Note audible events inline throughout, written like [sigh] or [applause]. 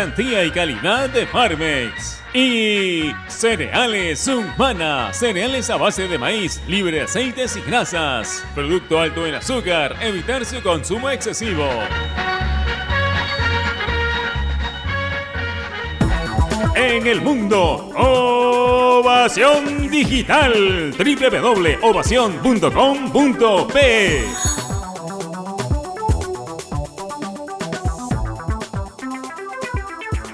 Garantía y calidad de Farmex. Y cereales Humana, cereales a base de maíz, libre de aceites y grasas. Producto alto en azúcar, evitar su consumo excesivo. En el mundo, Ovación Digital, www.ovación.com.p.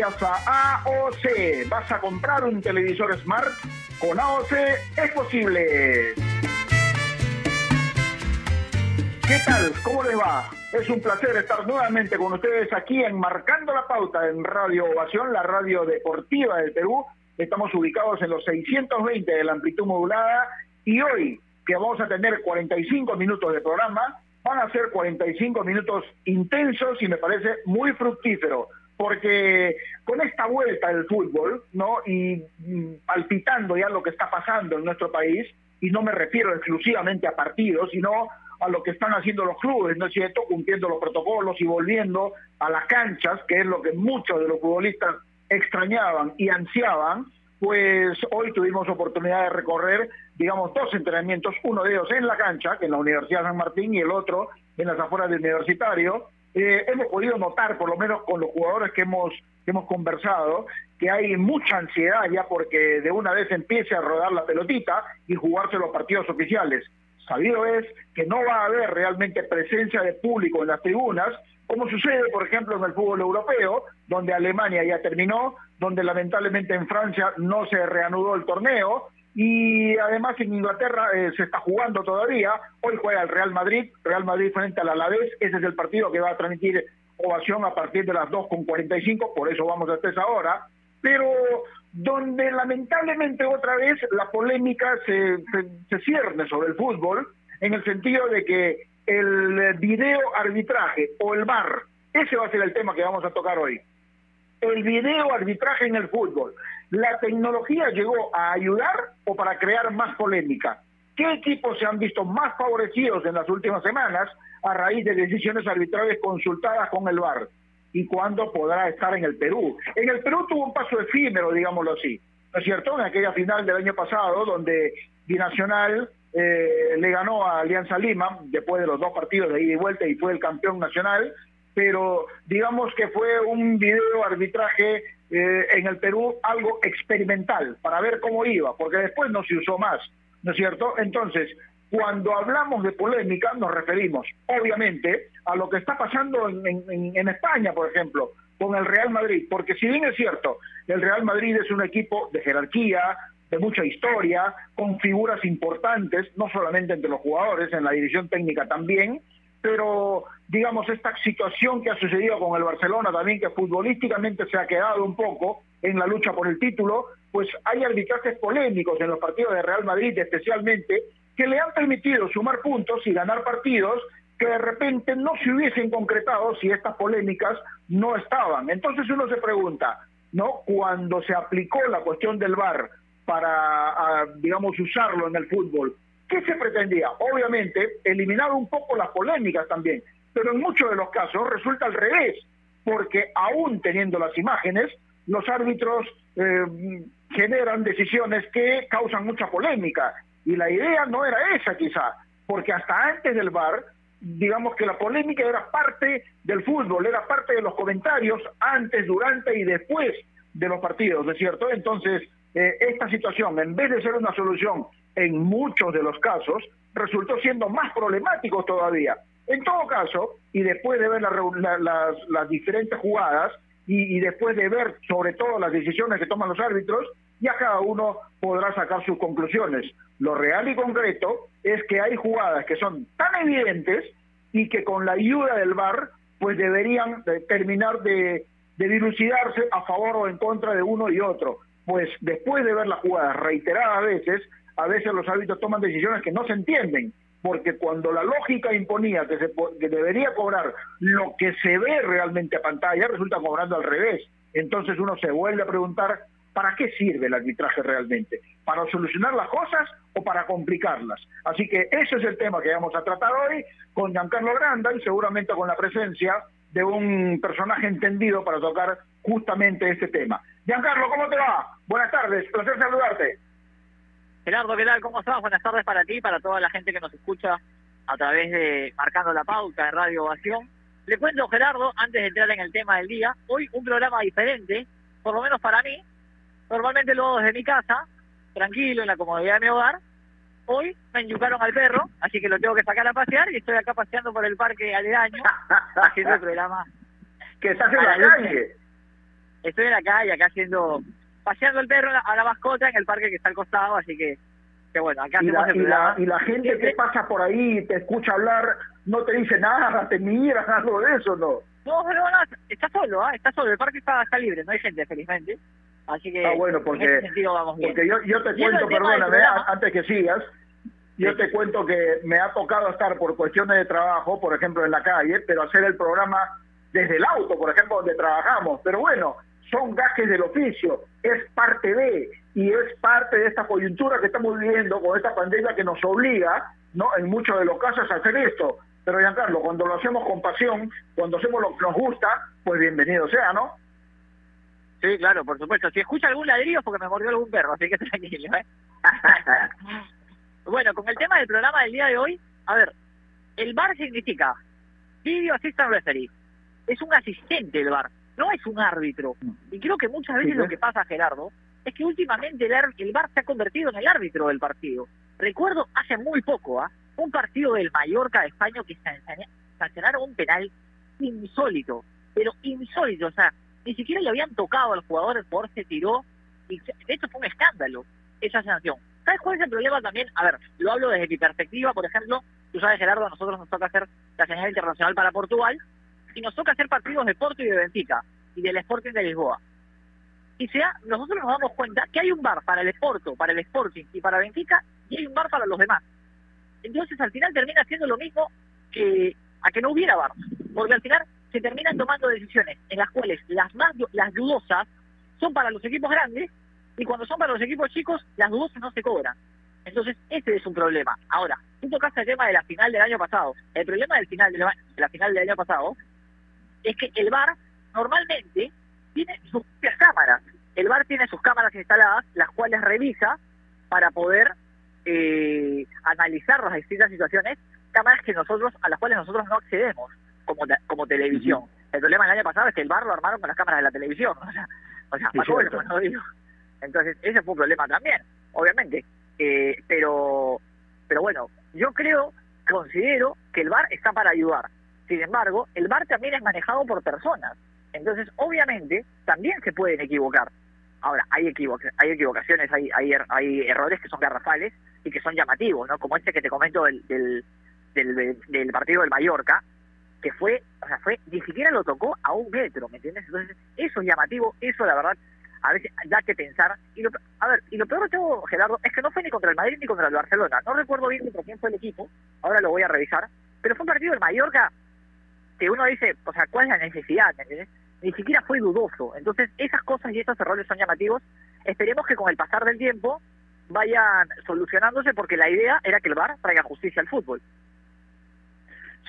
Gracias a AOC. ¿Vas a comprar un televisor Smart? Con AOC es posible. ¿Qué tal? ¿Cómo les va? Es un placer estar nuevamente con ustedes aquí en Marcando la Pauta en Radio Ovación, la radio deportiva del Perú. Estamos ubicados en los 620 de la amplitud modulada y hoy que vamos a tener 45 minutos de programa, van a ser 45 minutos intensos y me parece muy fructífero, porque con esta vuelta del fútbol, ¿no? Y mm, palpitando ya lo que está pasando en nuestro país, y no me refiero exclusivamente a partidos, sino a lo que están haciendo los clubes, ¿no es cierto? Cumpliendo los protocolos y volviendo a las canchas, que es lo que muchos de los futbolistas extrañaban y ansiaban, pues hoy tuvimos oportunidad de recorrer, digamos, dos entrenamientos, uno de ellos en la cancha, que en la Universidad San Martín, y el otro en las afueras del universitario. Eh, hemos podido notar, por lo menos con los jugadores que hemos, que hemos conversado, que hay mucha ansiedad ya porque de una vez empiece a rodar la pelotita y jugarse los partidos oficiales. Sabido es que no va a haber realmente presencia de público en las tribunas, como sucede, por ejemplo, en el fútbol europeo, donde Alemania ya terminó, donde lamentablemente en Francia no se reanudó el torneo, y además en Inglaterra eh, se está jugando todavía. Hoy juega el Real Madrid, Real Madrid frente al Alavés, ese es el partido que va a transmitir ovación a partir de las 2.45, por eso vamos hasta esa hora, pero donde lamentablemente otra vez la polémica se, se, se cierne sobre el fútbol, en el sentido de que el video arbitraje o el VAR, ese va a ser el tema que vamos a tocar hoy. El video arbitraje en el fútbol. ¿La tecnología llegó a ayudar o para crear más polémica? ¿Qué equipos se han visto más favorecidos en las últimas semanas a raíz de decisiones arbitrales consultadas con el VAR? ¿Y cuándo podrá estar en el Perú? En el Perú tuvo un paso efímero, digámoslo así. ¿No es cierto? En aquella final del año pasado, donde Binacional eh, le ganó a Alianza Lima después de los dos partidos de ida y vuelta y fue el campeón nacional, pero digamos que fue un video arbitraje eh, en el Perú algo experimental para ver cómo iba, porque después no se usó más, ¿no es cierto? Entonces, cuando hablamos de polémica nos referimos obviamente a lo que está pasando en, en, en España, por ejemplo, con el Real Madrid, porque si bien es cierto, el Real Madrid es un equipo de jerarquía, de mucha historia, con figuras importantes, no solamente entre los jugadores, en la división técnica también, pero digamos esta situación que ha sucedido con el Barcelona también, que futbolísticamente se ha quedado un poco en la lucha por el título, pues hay arbitrajes polémicos en los partidos de Real Madrid especialmente, que le han permitido sumar puntos y ganar partidos que de repente no se hubiesen concretado si estas polémicas no estaban. Entonces uno se pregunta, ¿no? Cuando se aplicó la cuestión del VAR, para, digamos, usarlo en el fútbol. ¿Qué se pretendía? Obviamente, eliminar un poco las polémicas también, pero en muchos de los casos resulta al revés, porque aún teniendo las imágenes, los árbitros eh, generan decisiones que causan mucha polémica. Y la idea no era esa quizá, porque hasta antes del VAR, digamos que la polémica era parte del fútbol, era parte de los comentarios antes, durante y después de los partidos, ¿no es cierto? Entonces, eh, esta situación, en vez de ser una solución en muchos de los casos, resultó siendo más problemático todavía. En todo caso, y después de ver la, la, las, diferentes jugadas y, y, después de ver sobre todo las decisiones que toman los árbitros, ya cada uno podrá sacar sus conclusiones. Lo real y concreto es que hay jugadas que son tan evidentes y que con la ayuda del VAR pues deberían terminar de, de dilucidarse a favor o en contra de uno y otro. Pues después de ver las jugadas reiteradas veces, a veces los árbitros toman decisiones que no se entienden, porque cuando la lógica imponía que, se, que debería cobrar lo que se ve realmente a pantalla, resulta cobrando al revés. Entonces uno se vuelve a preguntar, ¿para qué sirve el arbitraje realmente? ¿Para solucionar las cosas o para complicarlas? Así que ese es el tema que vamos a tratar hoy con Giancarlo Granda y seguramente con la presencia de un personaje entendido para tocar justamente este tema. Giancarlo, ¿cómo te va? Buenas tardes, placer saludarte. Gerardo, ¿qué tal? ¿Cómo estás? Buenas tardes para ti para toda la gente que nos escucha a través de Marcando la Pauta de Radio Ovación. Le cuento, Gerardo, antes de entrar en el tema del día, hoy un programa diferente, por lo menos para mí. Normalmente lo hago desde mi casa, tranquilo, en la comodidad de mi hogar. Hoy me enyucaron al perro, así que lo tengo que sacar a pasear y estoy acá paseando por el parque aledaño, [laughs] haciendo el programa. ¿Que estás en la calle? Estoy en la calle, acá haciendo paseando el perro a la mascota en el parque que está al costado, así que, que bueno, acá y la, y, la, gente que pasa por ahí te escucha hablar, no te dice nada, te mira, [laughs] algo de eso, ¿no? No, no, no, está solo, ¿eh? está solo, el parque está, está libre, no hay gente, felizmente. Así que, ah, bueno, porque, porque yo, yo te cuento, perdóname, antes que sigas, yo te cuento que me ha tocado estar por cuestiones de trabajo, por ejemplo, en la calle, pero hacer el programa desde el auto, por ejemplo, donde trabajamos. Pero bueno, son gajes del oficio, es parte de, y es parte de esta coyuntura que estamos viviendo con esta pandemia que nos obliga, ¿no? En muchos de los casos a hacer esto. Pero Giancarlo, cuando lo hacemos con pasión, cuando hacemos lo que nos gusta, pues bienvenido sea, ¿no? Sí, claro, por supuesto. Si escucha algún ladrillo es porque me mordió algún perro, así que tranquilo, ¿eh? [laughs] bueno, con el tema del programa del día de hoy, a ver, el bar significa Video Assistant Referee. Es un asistente del bar no es un árbitro. Y creo que muchas veces lo que pasa, Gerardo, es que últimamente el, el VAR se ha convertido en el árbitro del partido. Recuerdo hace muy poco, ¿ah? un partido del Mallorca de España que sancionaron un penal insólito, pero insólito, o sea, ni siquiera le habían tocado al jugador, el jugador se tiró, y de hecho fue un escándalo esa sanción. ¿Sabes cuál es el problema también? A ver, lo hablo desde mi perspectiva, por ejemplo, tú sabes, Gerardo, a nosotros nos toca hacer la señal internacional para Portugal, nos toca hacer partidos de Porto y de Benfica y del Sporting de Lisboa. Y sea, nosotros nos damos cuenta que hay un bar para el Porto, para el Sporting y para Benfica y hay un bar para los demás. Entonces al final termina siendo lo mismo que a que no hubiera bar, porque al final se terminan tomando decisiones en las cuales las más las dudosas son para los equipos grandes y cuando son para los equipos chicos las dudosas no se cobran. Entonces, ese es un problema. Ahora, tú tocaste el tema de la final del año pasado. El problema del final de la final del año pasado es que el VAR normalmente tiene sus propias cámaras. El VAR tiene sus cámaras instaladas, las cuales revisa para poder eh, analizar las distintas situaciones, cámaras que nosotros a las cuales nosotros no accedemos como, como televisión. El problema del año pasado es que el VAR lo armaron con las cámaras de la televisión. O sea, o sea no digo. Entonces, ese fue un problema también, obviamente. Eh, pero, pero bueno, yo creo, considero que el VAR está para ayudar sin embargo, el VAR también es manejado por personas. Entonces, obviamente, también se pueden equivocar. Ahora, hay, hay equivocaciones, hay, hay, er-, hay errores que son garrafales y que son llamativos, ¿no? Como este que te comento del, del, del, partido del Mallorca, que fue, o sea, fue, ni siquiera lo tocó a un metro, ¿me entiendes? Entonces, eso es llamativo, eso la verdad, a veces da que pensar. Y lo, a ver, y lo peor de todo, Gerardo, es que no fue ni contra el Madrid ni contra el Barcelona. No recuerdo bien contra quién fue el equipo, ahora lo voy a revisar, pero fue un partido del Mallorca que uno dice, o sea, ¿cuál es la necesidad? Ni siquiera fue dudoso. Entonces, esas cosas y esos errores son llamativos. Esperemos que con el pasar del tiempo vayan solucionándose porque la idea era que el VAR traiga justicia al fútbol.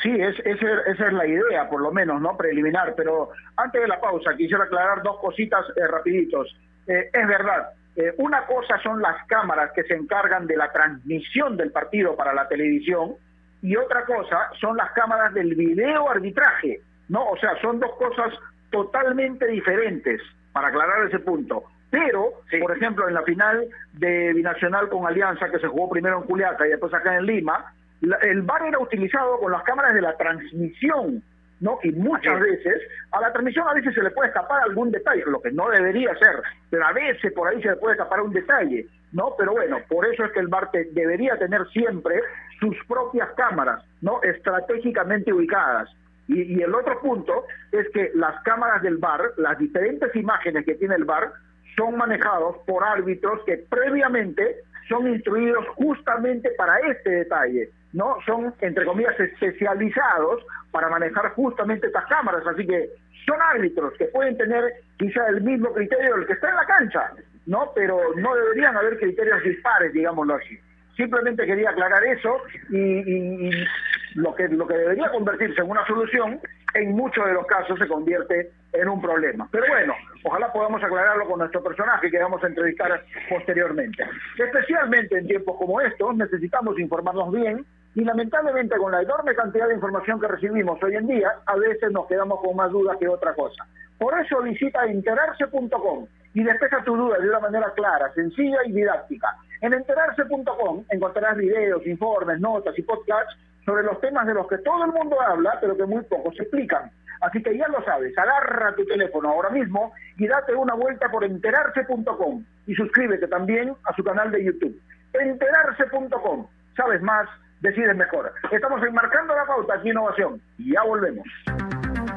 Sí, es, esa es la idea, por lo menos, ¿no? Preliminar. Pero antes de la pausa, quisiera aclarar dos cositas eh, rapiditos. Eh, es verdad, eh, una cosa son las cámaras que se encargan de la transmisión del partido para la televisión, y otra cosa son las cámaras del video arbitraje, ¿no? O sea, son dos cosas totalmente diferentes, para aclarar ese punto. Pero, por ejemplo, en la final de Binacional con Alianza, que se jugó primero en Juliaca y después acá en Lima, el VAR era utilizado con las cámaras de la transmisión ¿no? Y muchas veces a la transmisión a veces se le puede escapar algún detalle, lo que no debería ser, pero a veces por ahí se le puede escapar un detalle, ¿no? Pero bueno, por eso es que el bar debería tener siempre sus propias cámaras, ¿no? Estratégicamente ubicadas. Y, y el otro punto es que las cámaras del bar, las diferentes imágenes que tiene el bar, son manejados por árbitros que previamente son instruidos justamente para este detalle, ¿no? Son, entre comillas, especializados para manejar justamente estas cámaras, así que son árbitros que pueden tener quizá el mismo criterio del que está en la cancha, ¿no? Pero no deberían haber criterios dispares, digámoslo así. Simplemente quería aclarar eso y, lo que lo que debería convertirse en una solución, en muchos de los casos se convierte en un problema. Pero bueno, ojalá podamos aclararlo con nuestro personaje que vamos a entrevistar posteriormente. Especialmente en tiempos como estos necesitamos informarnos bien y lamentablemente con la enorme cantidad de información que recibimos hoy en día, a veces nos quedamos con más dudas que otra cosa. Por eso visita enterarse.com y despeja tu duda de una manera clara, sencilla y didáctica. En enterarse.com encontrarás videos, informes, notas y podcasts sobre los temas de los que todo el mundo habla, pero que muy pocos explican. Así que ya lo sabes, agarra tu teléfono ahora mismo y date una vuelta por enterarse.com y suscríbete también a su canal de YouTube. Enterarse.com. Sabes más, decides mejor. Estamos enmarcando la pauta aquí Innovación y ya volvemos.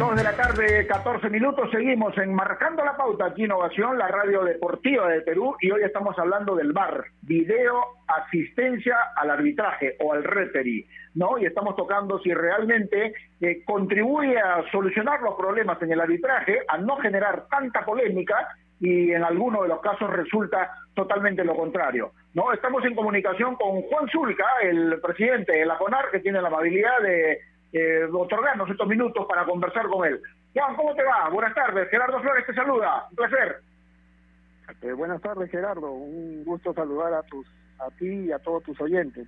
Dos de la tarde, 14 minutos, seguimos enmarcando la pauta aquí Innovación, la radio deportiva de Perú, y hoy estamos hablando del VAR, video asistencia al arbitraje o al referee, ¿no? Y estamos tocando si realmente eh, contribuye a solucionar los problemas en el arbitraje, a no generar tanta polémica, y en algunos de los casos resulta totalmente lo contrario. ¿no? Estamos en comunicación con Juan Zulca, el presidente de la CONAR, que tiene la amabilidad de eh, otorgarnos estos minutos para conversar con él. Juan, ¿cómo te va? Buenas tardes. Gerardo Flores te saluda. Un placer. Eh, buenas tardes, Gerardo. Un gusto saludar a tus a ti y a todos tus oyentes.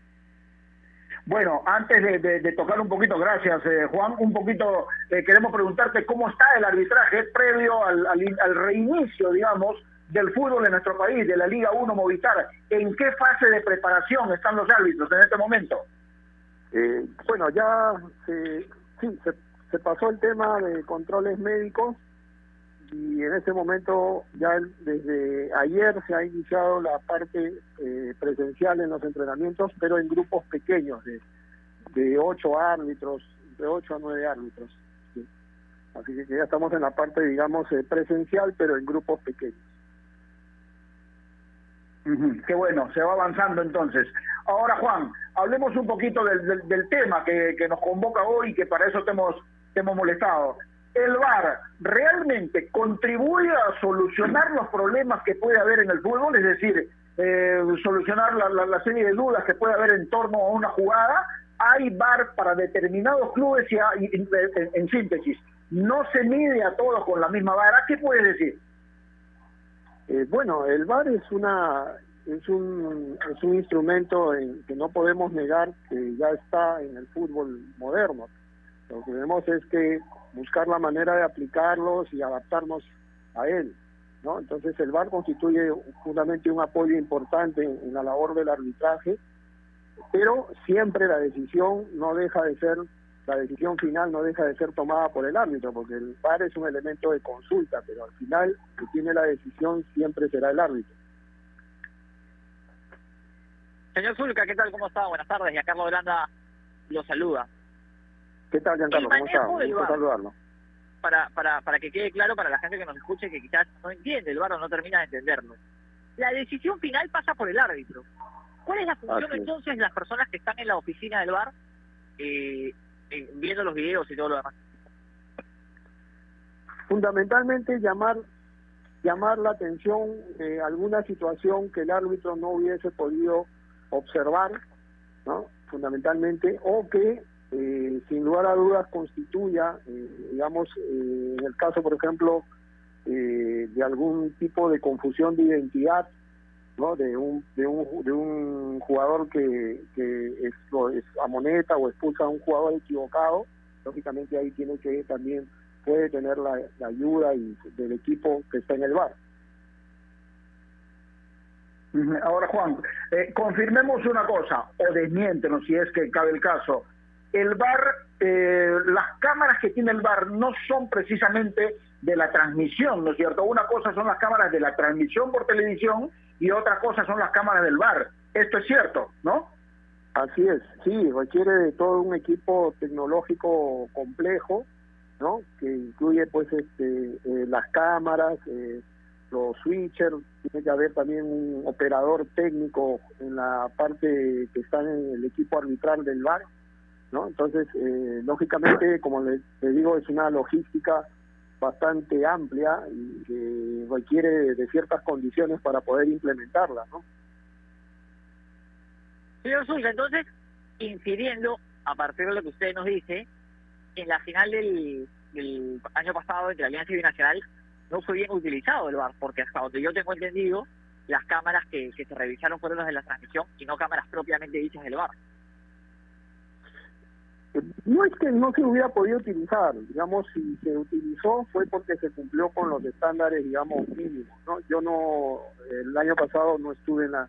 Bueno, antes de, tocar un poquito, gracias eh, Juan, un poquito eh, queremos preguntarte cómo está el arbitraje previo al, al, reinicio, digamos, del fútbol en nuestro país, de la Liga 1 Movistar. ¿En qué fase de preparación están los árbitros en este momento? Eh, bueno, ya se, sí, se, pasó el tema de controles médicos y en este momento ya desde ayer se ha iniciado la parte eh, presencial en los entrenamientos, pero en grupos pequeños de, de ocho árbitros, de ocho a nueve árbitros. Así que ya estamos en la parte, digamos, eh, presencial, pero en grupos pequeños. Qué bueno, se va avanzando entonces. Ahora, Juan, hablemos un poquito del, del, tema que, que, nos convoca hoy y que para eso te hemos, te hemos molestado. ¿El VAR realmente contribuye a solucionar los problemas que puede haber en el fútbol? Es decir, eh, solucionar la, serie de dudas que puede haber en torno a una jugada. Hay VAR para determinados clubes y, en, síntesis. No se mide a todos con la misma vara. ¿Qué puedes decir? Eh, bueno, el VAR es una es un es un instrumento en que no podemos negar que ya está en el fútbol moderno. Lo que tenemos es que buscar la manera de aplicarlos y adaptarnos a él. ¿no? Entonces el VAR constituye justamente un apoyo importante en, la labor del arbitraje, pero siempre la decisión no deja de ser, la decisión final no deja de ser tomada por el árbitro, porque el VAR es un elemento de consulta, pero al final que tiene la decisión siempre será el árbitro. Señor Zulca, ¿qué tal? ¿Cómo está? Buenas tardes. Y a Carlos Granda lo saluda. ¿Qué tal, Giancarlo? ¿Cómo está? Gusto saludarlo para, para, para que quede claro para la gente que nos escuche que quizás no entiende el bar o no termina de entenderlo. La decisión final pasa por el árbitro. ¿Cuál es la función entonces de las personas que están en la oficina del bar eh, eh, viendo los videos y todo lo demás? Fundamentalmente llamar llamar la atención de alguna situación que el árbitro no hubiese podido observar, ¿no? Fundamentalmente, o que eh, sin lugar a dudas constituya, eh, digamos, eh, en el caso, por ejemplo, de algún tipo de confusión de identidad, ¿no? De un, de un, de un jugador que, que es, es amoneta o expulsa a un jugador equivocado, lógicamente ahí tiene que también puede tener la, ayuda y del equipo que está en el bar. Ahora, Juan, confirmemos una cosa, o desmiéntenos si es que cabe el caso el bar, eh, las cámaras que tiene el bar no son precisamente de la transmisión, ¿no es cierto? Una cosa son las cámaras de la transmisión por televisión y otra cosa son las cámaras del bar. Esto es cierto, ¿no? Así es, sí, requiere de todo un equipo tecnológico complejo, ¿no? Que incluye pues este, eh, las cámaras, eh, los switchers, tiene que haber también un operador técnico en la parte que está en el equipo arbitral del bar, ¿no? Entonces, eh, lógicamente, como le, digo, es una logística bastante amplia y que requiere de ciertas condiciones para poder implementarla, ¿no? Señor Zulga, entonces, incidiendo, a partir de lo que usted nos dice, en la final del, año pasado entre Alianza y Binacional no fue bien utilizado el VAR, porque hasta donde yo tengo entendido, las cámaras que, que se revisaron fueron las de la transmisión y no cámaras propiamente dichas del VAR no es que no se hubiera podido utilizar, digamos, si se utilizó fue porque se cumplió con los estándares, digamos, mínimos, ¿no? Yo no, el año pasado no estuve en la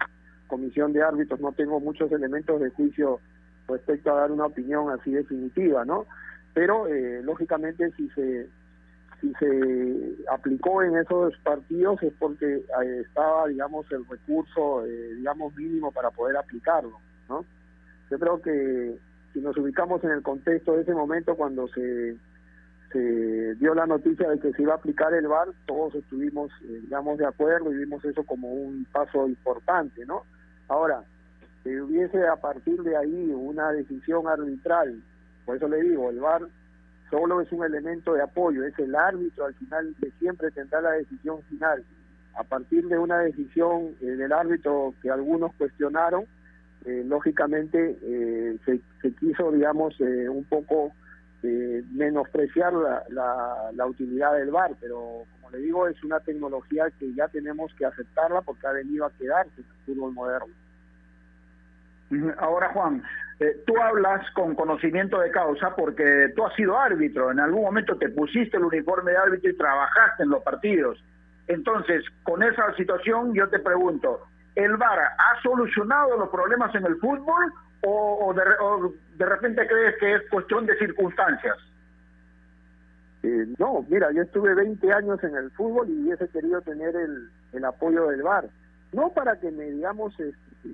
comisión de árbitros, no tengo muchos elementos de juicio respecto a dar una opinión así definitiva, ¿no? Pero, eh, lógicamente, si se si se aplicó en esos partidos es porque eh, estaba, digamos, el recurso, eh, digamos, mínimo para poder aplicarlo, ¿no? Yo creo que si nos ubicamos en el contexto de ese momento cuando se, dio la noticia de que se iba a aplicar el VAR, todos estuvimos, eh, digamos, de acuerdo y vimos eso como un paso importante, ¿no? Ahora, si hubiese a partir de ahí una decisión arbitral, por eso le digo, el VAR solo es un elemento de apoyo, es el árbitro al final que siempre tendrá la decisión final. A partir de una decisión eh, del árbitro que algunos cuestionaron, eh, lógicamente eh, se, quiso, digamos, eh, un poco menospreciar la, la, utilidad del VAR, pero como le digo, es una tecnología que ya tenemos que aceptarla porque ha venido a quedarse en el fútbol moderno. Ahora, Juan, tú hablas con conocimiento de causa porque tú has sido árbitro, en algún momento te pusiste el uniforme de árbitro y trabajaste en los partidos. Entonces, con esa situación yo te pregunto, ¿el VAR ha solucionado los problemas en el fútbol o, de, repente crees que es cuestión de circunstancias? Eh, no, mira, yo estuve 20 años en el fútbol y hubiese querido tener el, apoyo del VAR. No para que me, digamos, este,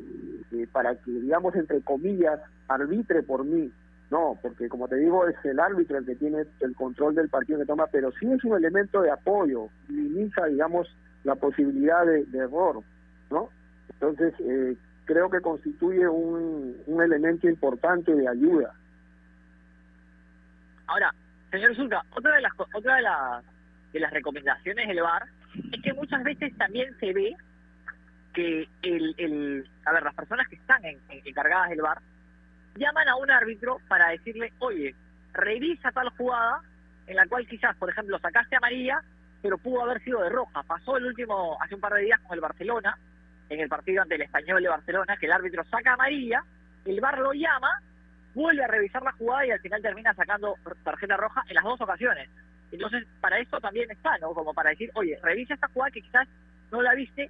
eh, para que, digamos, entre comillas, arbitre por mí, no, porque como te digo, es el árbitro el que tiene el control del partido que toma, pero sí es un elemento de apoyo, minimiza, digamos, la posibilidad de error, ¿no? Entonces, eh, creo que constituye un, elemento importante de ayuda. Ahora, señor Zulca, otra de las otra de las de las recomendaciones del VAR es que muchas veces también se ve que el, el a ver las personas que están encargadas del VAR llaman a un árbitro para decirle oye revisa tal jugada en la cual quizás por ejemplo sacaste amarilla pero pudo haber sido de roja pasó el último hace un par de días con el Barcelona en el partido ante el Español de Barcelona, que el árbitro saca amarilla, el VAR lo llama, vuelve a revisar la jugada y al final termina sacando tarjeta roja en las dos ocasiones. Entonces, para esto también está, ¿no? Como para decir, oye, revisa esta jugada que quizás no la viste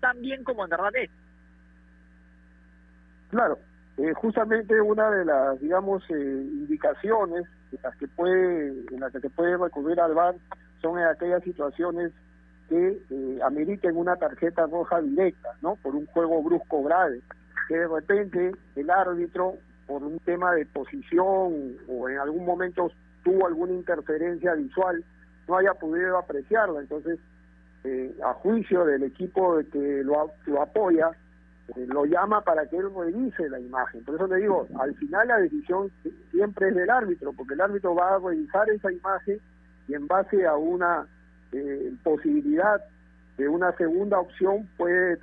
tan bien como en verdad es. Claro, eh, justamente una de las, digamos, eh, indicaciones en las que puede, en las que se puede recurrir al VAR son en aquellas situaciones que eh, ameriten una tarjeta roja directa, ¿no? Por un juego brusco grave, que de repente el árbitro, por un tema de posición o en algún momento tuvo alguna interferencia visual, no haya podido apreciarla. Entonces, eh, a juicio del equipo que lo, lo apoya, eh, lo llama para que él revise la imagen. Por eso le digo, al final la decisión siempre es del árbitro, porque el árbitro va a revisar esa imagen y en base a una eh, posibilidad de una segunda opción puede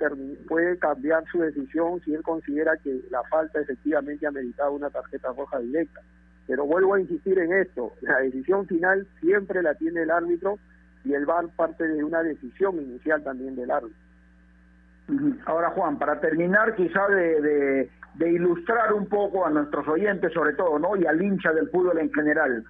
puede cambiar su decisión si él considera que la falta efectivamente ha meritado una tarjeta roja directa. Pero vuelvo a insistir en esto, la decisión final siempre la tiene el árbitro y el VAR parte de una decisión inicial también del árbitro. Ahora, Juan, para terminar, quizá de, de, ilustrar un poco a nuestros oyentes, sobre todo, ¿no? Y al hincha del fútbol en general,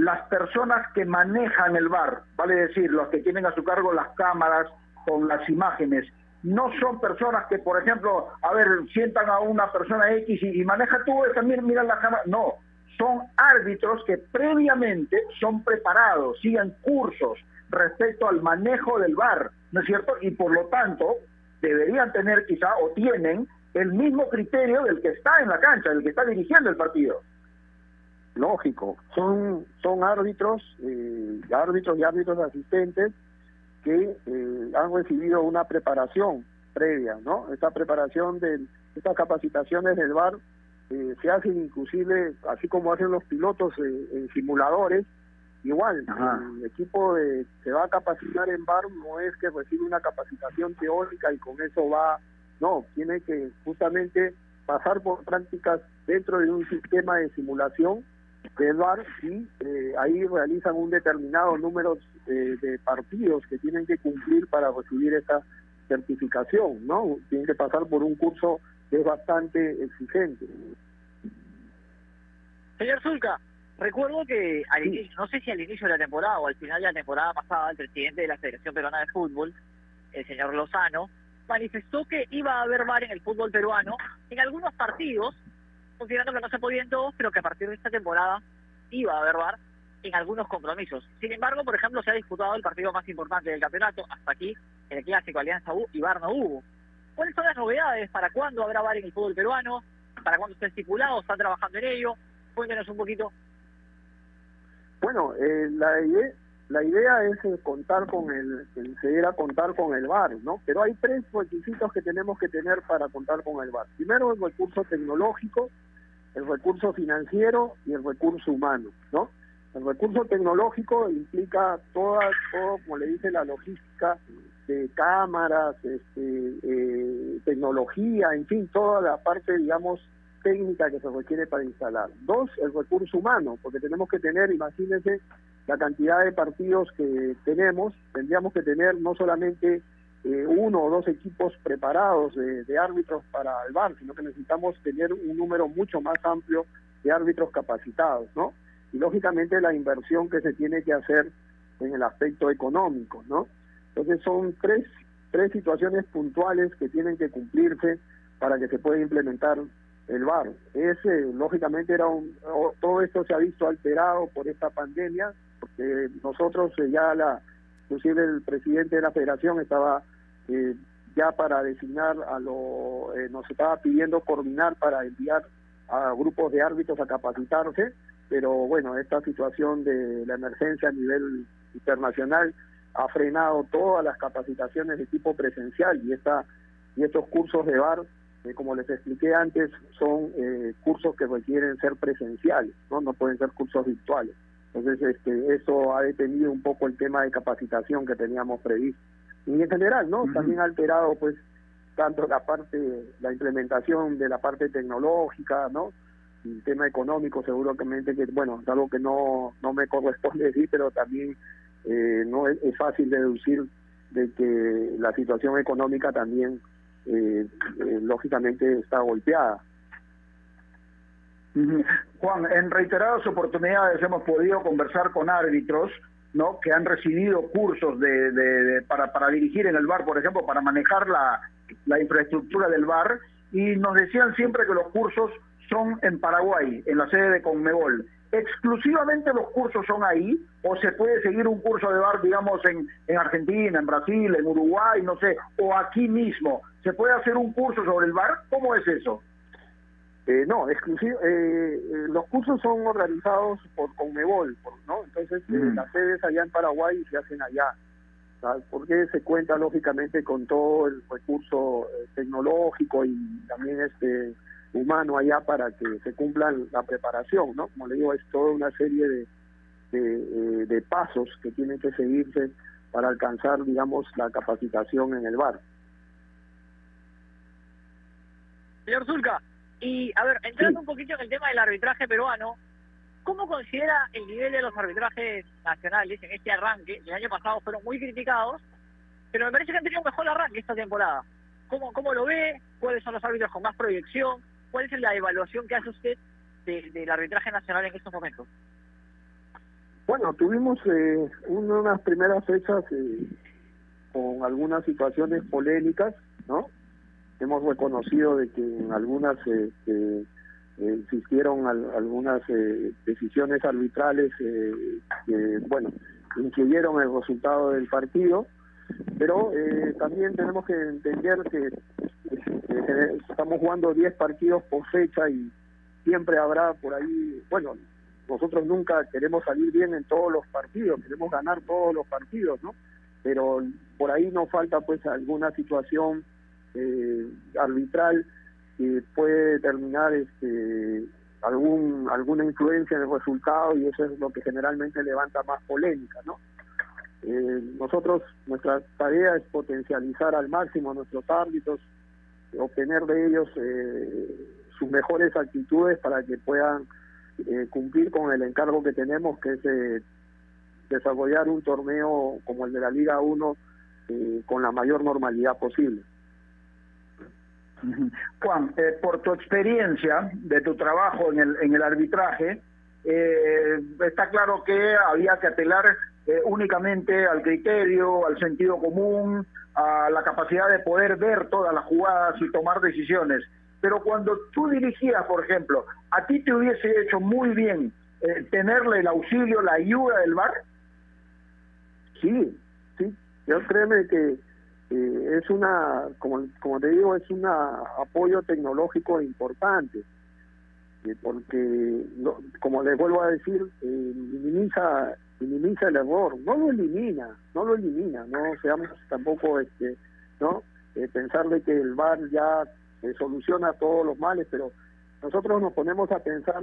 las personas que manejan el bar, vale decir, los que tienen a su cargo las cámaras con las imágenes, no son personas que, por ejemplo, a ver, sientan a una persona X y, maneja tú, también mira la cámara. No, son árbitros que previamente son preparados, siguen cursos respecto al manejo del bar, ¿no es cierto? Y por lo tanto, deberían tener quizá o tienen el mismo criterio del que está en la cancha, del que está dirigiendo el partido. Lógico, son, son árbitros, eh, árbitros y árbitros asistentes que eh, han recibido una preparación previa, ¿no? Esta preparación de estas capacitaciones del VAR eh, se hacen inclusive, así como hacen los pilotos en simuladores, igual, el equipo de, se va a capacitar en VAR no es que recibe una capacitación teórica y con eso va, no, tiene que justamente pasar por prácticas dentro de un sistema de simulación de VAR y eh, ahí realizan un determinado número de, partidos que tienen que cumplir para recibir esa certificación, ¿no? Tienen que pasar por un curso que es bastante exigente. Señor Zulca, recuerdo que al inicio, no sé si al inicio de la temporada o al final de la temporada pasada, el presidente de la Federación Peruana de Fútbol, el señor Lozano, manifestó que iba a haber VAR en el fútbol peruano en algunos partidos considerando que no se podía en todos, pero que a partir de esta temporada iba a haber VAR en algunos compromisos. Sin embargo, por ejemplo, se ha disputado el partido más importante del campeonato, hasta aquí, en el clásico Alianza U, y VAR no hubo. ¿Cuáles son las novedades? ¿Para cuándo habrá VAR en el fútbol peruano? ¿Para cuándo está estipulado? ¿Están trabajando en ello? Cuéntenos un poquito. Bueno, eh, la, idea, la idea es eh, contar con el, se era contar con el VAR, ¿no? Pero hay tres requisitos que tenemos que tener para contar con el VAR. Primero, el recurso tecnológico, el recurso financiero y el recurso humano, ¿no? El recurso tecnológico implica toda, todo, como le dice, la logística cámaras, este, eh, tecnología, en fin, toda la parte, digamos, técnica que se requiere para instalar. Dos, el recurso humano, porque tenemos que tener, imagínense, la cantidad de partidos que tenemos, tendríamos que tener no solamente eh, uno o dos equipos preparados de, árbitros para el VAR, sino que necesitamos tener un número mucho más amplio de árbitros capacitados, ¿no? Y lógicamente la inversión que se tiene que hacer en el aspecto económico, ¿no? Entonces son tres, tres situaciones puntuales que tienen que cumplirse para que se pueda implementar el VAR. Ese, lógicamente, era un, todo esto se ha visto alterado por esta pandemia, porque nosotros eh, ya la, inclusive el presidente de la federación estaba eh, ya para designar a lo, eh, nos estaba pidiendo coordinar para enviar a grupos de árbitros a capacitarse, pero bueno, esta situación de la emergencia a nivel internacional ha frenado todas las capacitaciones de tipo presencial y esta y estos cursos de VAR, eh, como les expliqué antes, son cursos que requieren ser presenciales, no no pueden ser cursos virtuales. Entonces, este, eso ha detenido un poco el tema de capacitación que teníamos previsto. Y en general, ¿no? También ha alterado, pues, tanto la parte, la implementación de la parte tecnológica, ¿no? El tema económico, seguramente que, bueno, es algo que no, no me corresponde [laughs] decir, pero también eh, no es, fácil deducir de que la situación económica también, eh, eh, lógicamente, está golpeada. Juan, en reiteradas oportunidades hemos podido conversar con árbitros ¿no? que han recibido cursos de, para, para dirigir en el bar, por ejemplo, para manejar la, la infraestructura del bar, y nos decían siempre que los cursos son en Paraguay, en la sede de Conmebol. ¿Exclusivamente los cursos son ahí o se puede seguir un curso de bar, digamos, en, en Argentina, en Brasil, en Uruguay, no sé, o aquí mismo? ¿Se puede hacer un curso sobre el bar? ¿Cómo es eso? Eh, no, exclusivo, eh, eh, los cursos son organizados por Conmebol, ¿no? Entonces mm. las sedes allá en Paraguay se hacen allá, porque se cuenta lógicamente con todo el recurso tecnológico y también este humano allá para que se cumpla la preparación, ¿no? Como le digo, es toda una serie de, de, de pasos que tienen que seguirse para alcanzar, digamos, la capacitación en el bar. Señor Zulca, y, a ver, entrando un poquito en el tema del arbitraje peruano, ¿cómo considera el nivel de los arbitrajes nacionales en este arranque? El año pasado fueron muy criticados, pero me parece que han tenido un mejor arranque esta temporada. ¿Cómo, cómo lo ve? ¿Cuáles son los árbitros con más proyección? ¿Cuál es la evaluación que hace usted del arbitraje nacional en estos momentos? Bueno, tuvimos eh, unas primeras fechas eh, con algunas situaciones polémicas, ¿no? Hemos reconocido de que en algunas este, eh, existieron algunas eh, decisiones arbitrales eh, que, bueno, incluyeron el resultado del partido, pero también tenemos que entender que estamos jugando 10 partidos por fecha y siempre habrá por ahí, bueno, nosotros nunca queremos salir bien en todos los partidos, queremos ganar todos los partidos, ¿no? Pero por ahí nos falta pues alguna situación eh, arbitral que puede determinar este, algún alguna influencia en el resultado y eso es lo que generalmente levanta más polémica, ¿no? Eh, nosotros, nuestra tarea es potencializar al máximo a nuestros árbitros, obtener de ellos eh, sus mejores actitudes para que puedan eh, cumplir con el encargo que tenemos, que es desarrollar un torneo como el de la Liga 1 con la mayor normalidad posible. Juan, eh, por tu experiencia de tu trabajo en el, en el arbitraje, eh, está claro que había que apelar eh, únicamente al criterio, al sentido común, a la capacidad de poder ver todas las jugadas y tomar decisiones. Pero cuando tú dirigías, por ejemplo, ¿a ti te hubiese hecho muy bien tenerle el auxilio, la ayuda del VAR? Sí, sí. Yo créeme que eh, es una, como, como te digo, es un apoyo tecnológico importante, eh, porque, como les vuelvo a decir, eh, minimiza minimiza el error, no lo elimina, no lo elimina, no seamos tampoco, este, no pensar de que el VAR ya soluciona todos los males, pero nosotros nos ponemos a pensar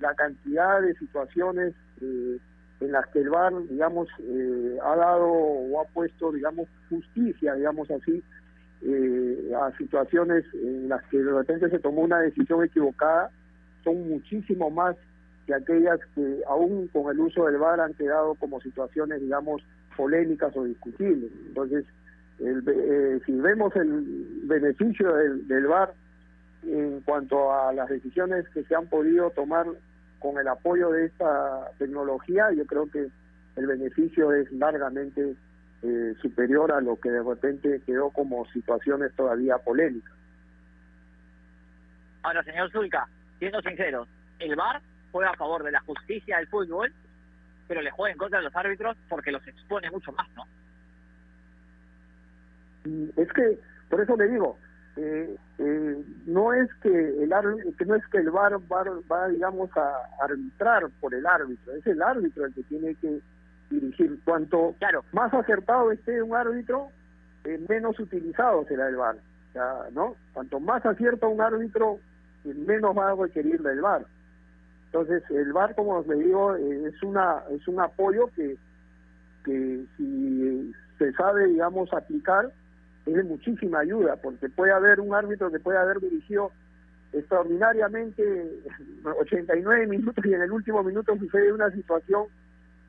la cantidad de situaciones eh, en las que el VAR, digamos, eh, ha dado o ha puesto, digamos, justicia, digamos así, eh, a situaciones en las que de repente se tomó una decisión equivocada, son muchísimo más que aquellas que aún con el uso del VAR han quedado como situaciones, digamos, polémicas o discutibles. Entonces, eh, si vemos el beneficio del, del VAR en cuanto a las decisiones que se han podido tomar con el apoyo de esta tecnología, yo creo que el beneficio es largamente eh, superior a lo que de repente quedó como situaciones todavía polémicas. Ahora, señor Zulca, siendo sinceros, el VAR juega a favor de la justicia del fútbol, pero le juega en contra de los árbitros porque los expone mucho más, ¿no? Es que, por eso le digo, eh, eh, no es que el que no es que el VAR va, digamos a arbitrar por el árbitro es el árbitro el que tiene que dirigir. Cuanto claro. más acertado esté un árbitro eh, menos utilizado será el VAR no cuanto más acierta un árbitro eh, menos va a requerir del VAR. Entonces el VAR como le digo es una es un apoyo que que si se sabe digamos aplicar es de muchísima ayuda, porque puede haber un árbitro que puede haber dirigido extraordinariamente [laughs] 89 minutos y en el último minuto sucede una situación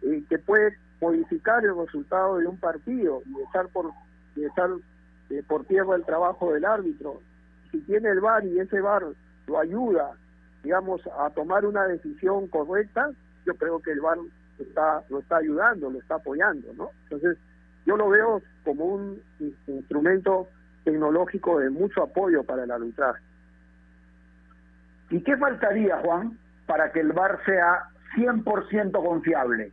eh, que puede modificar el resultado de un partido y estar por estar eh, por tierra el trabajo del árbitro. Si tiene el VAR y ese VAR lo ayuda digamos, a tomar una decisión correcta, yo creo que el VAR está, lo está ayudando, lo está apoyando, ¿no? Entonces, yo lo veo como un instrumento tecnológico de mucho apoyo para el arbitraje. ¿Y qué faltaría, Juan, para que el VAR sea 100% confiable?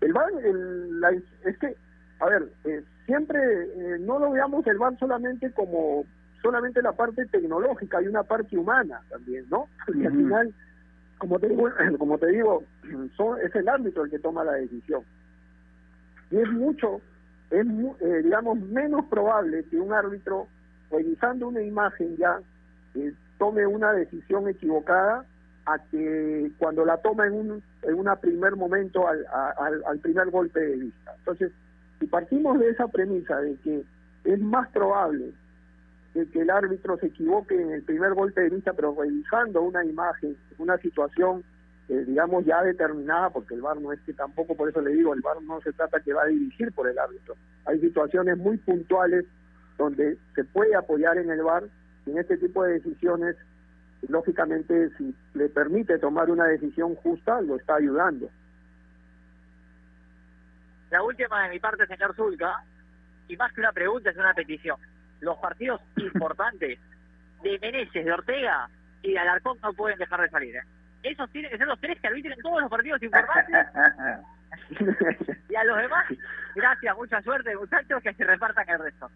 El VAR, el, es que, a ver, eh, siempre eh, no lo veamos el VAR solamente como solamente la parte tecnológica, hay una parte humana también, ¿no? [laughs] Y al final, como te digo, [clears throat] como te digo [clears throat] son, es el árbitro el que toma la decisión. Y es mucho, es eh, digamos menos probable que un árbitro revisando una imagen ya eh, tome una decisión equivocada a que cuando la toma en un en una primer momento al, al, al primer golpe de vista. Entonces, si partimos de esa premisa de que es más probable de que el árbitro se equivoque en el primer golpe de vista, pero revisando una imagen, una situación, eh, digamos, ya determinada, porque el VAR no es que tampoco, por eso le digo, el VAR no se trata que va a dirigir por el árbitro. Hay situaciones muy puntuales donde se puede apoyar en el VAR y en este tipo de decisiones, lógicamente, si le permite tomar una decisión justa, lo está ayudando. La última de mi parte, señor Zulca, y más que una pregunta, es una petición los partidos importantes de Meneses, de Ortega y de Alarcón no pueden dejar de salir. ¿eh? Esos tienen que ser los tres que arbitren todos los partidos importantes. [laughs] y a los demás, gracias, mucha suerte, muchachos, que se repartan el resto.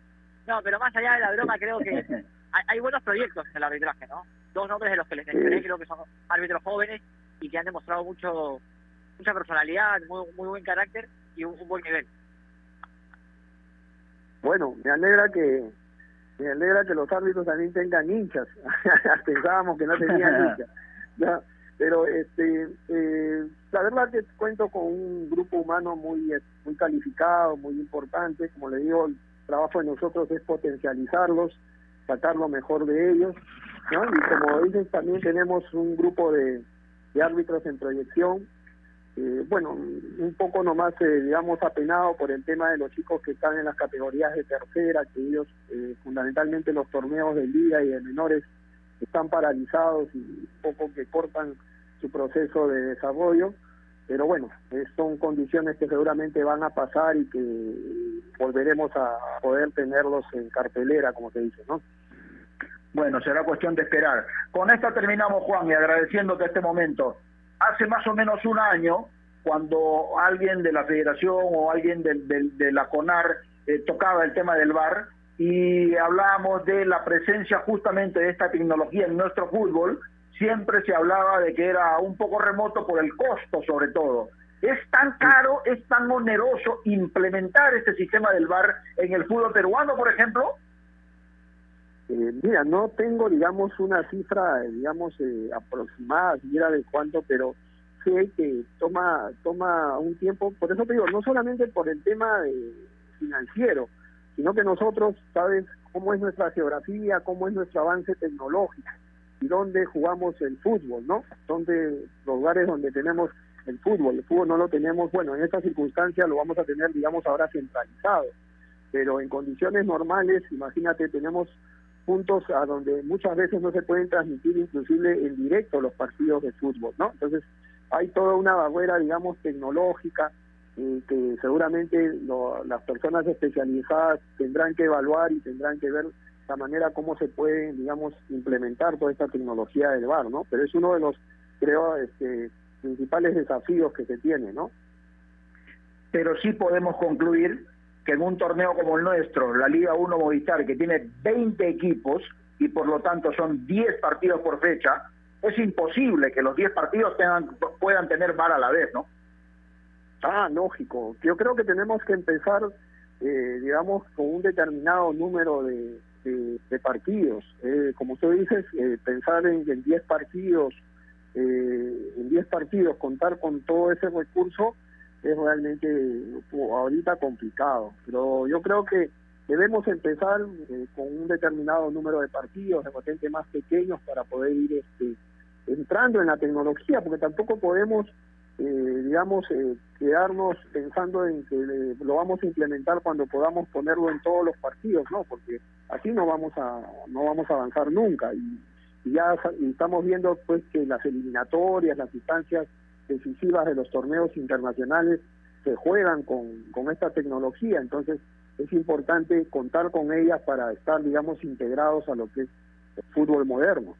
No, pero más allá de la broma, creo que hay, buenos proyectos en el arbitraje, ¿no? Dos nombres de los que les mencioné, creo que son árbitros jóvenes y que han demostrado mucho mucha personalidad, muy, muy buen carácter y un buen nivel. Bueno, me alegra que, me alegra que los árbitros también tengan hinchas. [laughs] Pensábamos que no tenían [laughs] hinchas. Pero este, eh, la verdad que cuento con un grupo humano muy, muy calificado, muy importante. Como le digo, el trabajo de nosotros es potencializarlos, sacar lo mejor de ellos. ¿no? Y como dices, también tenemos un grupo de, árbitros en proyección eh, bueno, un poco nomás, eh, digamos, apenado por el tema de los chicos que están en las categorías de tercera, que ellos, eh, fundamentalmente los torneos de liga y de menores, están paralizados y poco que cortan su proceso de desarrollo. Pero bueno, son condiciones que seguramente van a pasar y que volveremos a poder tenerlos en cartelera, como se dice, ¿no? Bueno, será cuestión de esperar. Con esto terminamos, Juan, y agradeciéndote este momento hace más o menos un año, cuando alguien de la federación o alguien de, la CONAR eh, tocaba el tema del VAR y hablábamos de la presencia justamente de esta tecnología en nuestro fútbol, siempre se hablaba de que era un poco remoto por el costo sobre todo. ¿Es tan caro, es tan oneroso implementar este sistema del VAR en el fútbol peruano, por ejemplo? Eh, mira, no tengo, digamos, una cifra, digamos, eh, aproximada, siquiera de cuánto, pero sé que toma toma un tiempo. Por eso te digo, no solamente por el tema de financiero, sino que nosotros, sabes cómo es nuestra geografía, cómo es nuestro avance tecnológico y dónde jugamos el fútbol, ¿no? Donde los lugares donde tenemos el fútbol, el fútbol no lo tenemos, bueno, en esta circunstancia lo vamos a tener, digamos, ahora centralizado, pero en condiciones normales, imagínate, tenemos puntos a donde muchas veces no se pueden transmitir inclusive en directo los partidos de fútbol, ¿no? Entonces hay toda una barrera, digamos, tecnológica que seguramente las personas especializadas tendrán que evaluar y tendrán que ver la manera como se puede, digamos, implementar toda esta tecnología del VAR, ¿no? Pero es uno de los, creo, este, principales desafíos que se tiene, ¿no? Pero sí podemos concluir que en un torneo como el nuestro, la Liga 1 Movistar, que tiene 20 equipos y por lo tanto son 10 partidos por fecha, es imposible que los 10 partidos tengan, puedan tener VAR a la vez, ¿no? Ah, lógico. Yo creo que tenemos que empezar, eh, digamos, con un determinado número de, partidos. Eh, como tú dices, eh, pensar en, en 10 partidos, en 10 partidos, contar con todo ese recurso, es realmente ahorita complicado. Pero yo creo que debemos empezar eh, con un determinado número de partidos, de repente más pequeños, para poder ir este, entrando en la tecnología, porque tampoco podemos, eh, digamos, eh, quedarnos pensando en que lo vamos a implementar cuando podamos ponerlo en todos los partidos, ¿no? Porque así no vamos a no vamos a avanzar nunca y, y ya estamos viendo pues que las eliminatorias, las instancias decisivas de los torneos internacionales se juegan con, con esta tecnología, entonces es importante contar con ellas para estar, digamos, integrados a lo que es el fútbol moderno.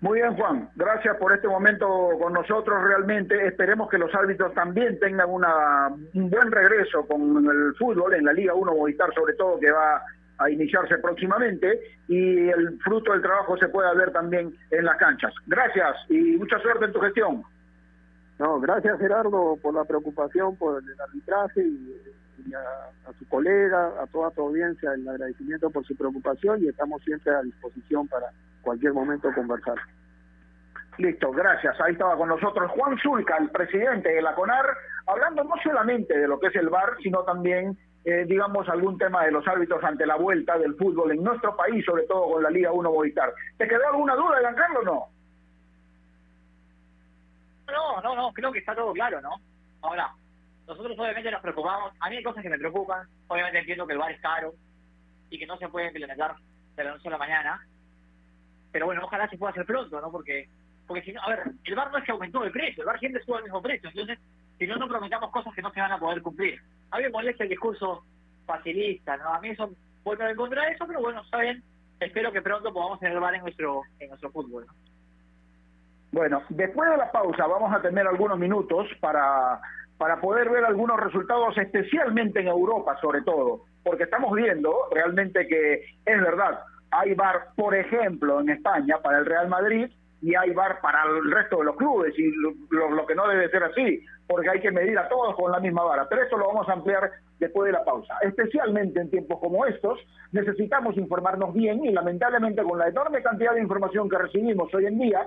Muy bien, Juan. Gracias por este momento con nosotros. Realmente esperemos que los árbitros también tengan una, un buen regreso con el fútbol en la Liga 1 Movistar, sobre todo que va a iniciarse próximamente y el fruto del trabajo se pueda ver también en las canchas. Gracias y mucha suerte en tu gestión. No, gracias Gerardo por la preocupación por el arbitraje y, a, a, su colega, a toda tu audiencia, el agradecimiento por su preocupación y estamos siempre a disposición para cualquier momento conversar. Listo, gracias. Ahí estaba con nosotros Juan Zulca, el presidente de la CONAR, hablando no solamente de lo que es el VAR, sino también eh, digamos, algún tema de los árbitros ante la vuelta del fútbol en nuestro país, sobre todo con la Liga 1 Movistar. ¿Te quedó alguna duda, Giancarlo, o no? No, no, no, creo que está todo claro, ¿no? Ahora, nosotros obviamente nos preocupamos. A mí hay cosas que me preocupan. Obviamente entiendo que el bar es caro y que no se puede implementar de la noche a la mañana. Pero bueno, ojalá se pueda hacer pronto, ¿no? Porque, porque si no, a ver, el bar no es que aumentó el precio, el bar siempre sube al mismo precio. Entonces, si no, no prometamos cosas que no se van a poder cumplir. A mí me molesta el discurso facilista, ¿no? A mí eso vuelve en contra eso, pero bueno, está bien. Espero que pronto podamos tener bar en nuestro, en nuestro fútbol, ¿no? Bueno, después de la pausa vamos a tener algunos minutos para, para poder ver algunos resultados, especialmente en Europa sobre todo, porque estamos viendo realmente que es verdad, hay bar, por ejemplo, en España para el Real Madrid y hay bar para el resto de los clubes y lo, lo, que no debe ser así, porque hay que medir a todos con la misma vara. Pero eso lo vamos a ampliar después de la pausa. Especialmente en tiempos como estos, necesitamos informarnos bien y lamentablemente con la enorme cantidad de información que recibimos hoy en día,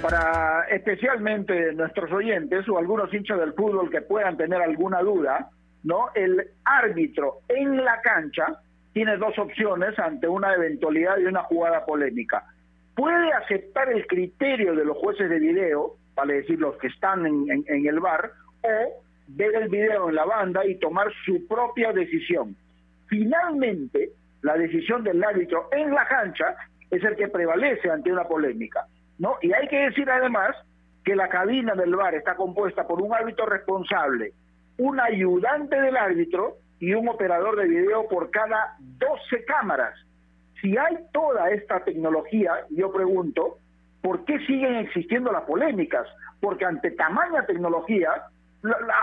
Para especialmente nuestros oyentes o algunos hinchas del fútbol que puedan tener alguna duda, ¿no? El árbitro en la cancha tiene dos opciones ante una eventualidad y una jugada polémica. Puede aceptar el criterio de los jueces de video, vale decir los que están en, en el bar, o ver el video en la banda y tomar su propia decisión. Finalmente, la decisión del árbitro en la cancha es el que prevalece ante una polémica. ¿No? Y hay que decir además que la cabina del VAR está compuesta por un árbitro responsable, un ayudante del árbitro y un operador de video por cada 12 cámaras. Si hay toda esta tecnología, yo pregunto, ¿por qué siguen existiendo las polémicas? Porque ante tamaña tecnología,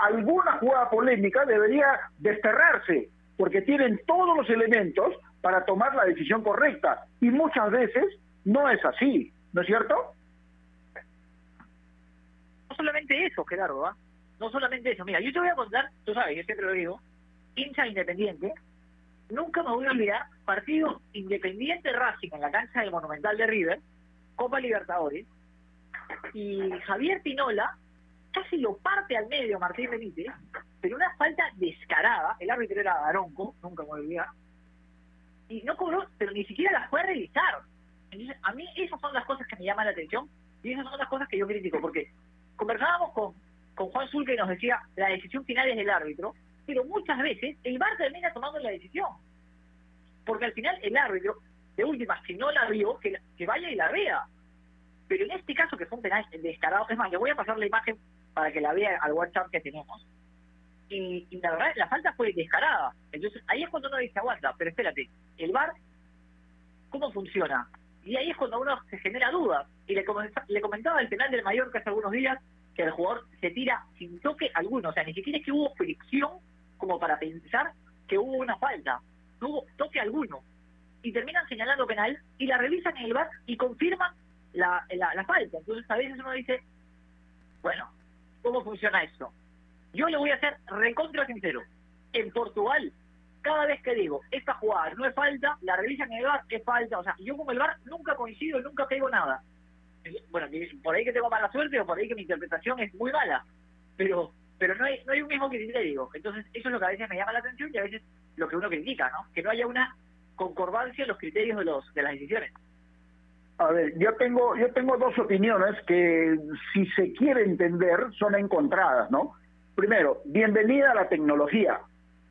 alguna jugada polémica debería desterrarse, porque tienen todos los elementos para tomar la decisión correcta. Y muchas veces no es así, ¿no es cierto? No solamente eso, Gerardo, ¿ah? No solamente eso. Mira, yo te voy a contar, tú sabes, yo siempre lo digo, hincha independiente, nunca me voy a olvidar partido independiente Racing en la cancha del Monumental de River, Copa Libertadores, y Javier Pinola casi lo parte al medio Martín Benítez, pero una falta descarada, el árbitro era Daronco, nunca me voy a olvidar, y no cobró, pero ni siquiera la fue a realizar. Entonces, a mí esas son las cosas que me llaman la atención y esas son las cosas que yo critico, porque conversábamos con, con Juan Zulca y nos decía, la decisión final es del árbitro, pero muchas veces el VAR termina tomando la decisión. Porque al final el árbitro, de última, si no la vio, que, que vaya y la vea. Pero en este caso, que fue un penal descarado, es más, le voy a pasar la imagen para que la vea al WhatsApp que tenemos. Y, la verdad, la falta fue descarada. Entonces, ahí es cuando uno dice, aguanta, pero espérate, el VAR, ¿cómo funciona? Y ahí es cuando uno se genera dudas. Y le, le comentaba el penal del Mallorca hace algunos días que el jugador se tira sin toque alguno. O sea, ni siquiera es que hubo fricción como para pensar que hubo una falta. No hubo toque alguno. Y terminan señalando penal y la revisan en el VAR y confirman la, la, falta. Entonces a veces uno dice, bueno, ¿cómo funciona esto? Yo le voy a ser recontra sincero. En Portugal, cada vez que digo, esta jugada no es falta, la revisan en el VAR, es falta. O sea, yo con el VAR nunca coincido, nunca pego nada. Bueno, por ahí que tengo mala suerte o por ahí que mi interpretación es muy mala. Pero pero no hay, no hay un mismo criterio. Entonces, eso es lo que a veces me llama la atención y a veces lo que uno critica, ¿no? Que no haya una concordancia en los criterios de, los, de las decisiones. A ver, yo tengo, yo tengo dos opiniones que, si se quiere entender, son encontradas, ¿no? Primero, bienvenida a la tecnología,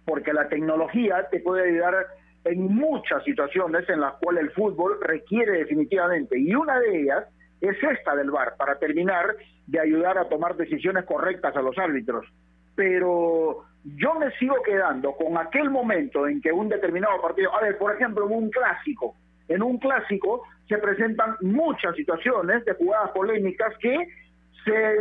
porque la tecnología te puede ayudar en muchas situaciones en las cuales el fútbol requiere definitivamente, y una de ellas es esta del VAR, para terminar de ayudar a tomar decisiones correctas a los árbitros. Pero yo me sigo quedando con aquel momento en que un determinado partido, a ver, por ejemplo, en un clásico, en un clásico se presentan muchas situaciones de jugadas polémicas que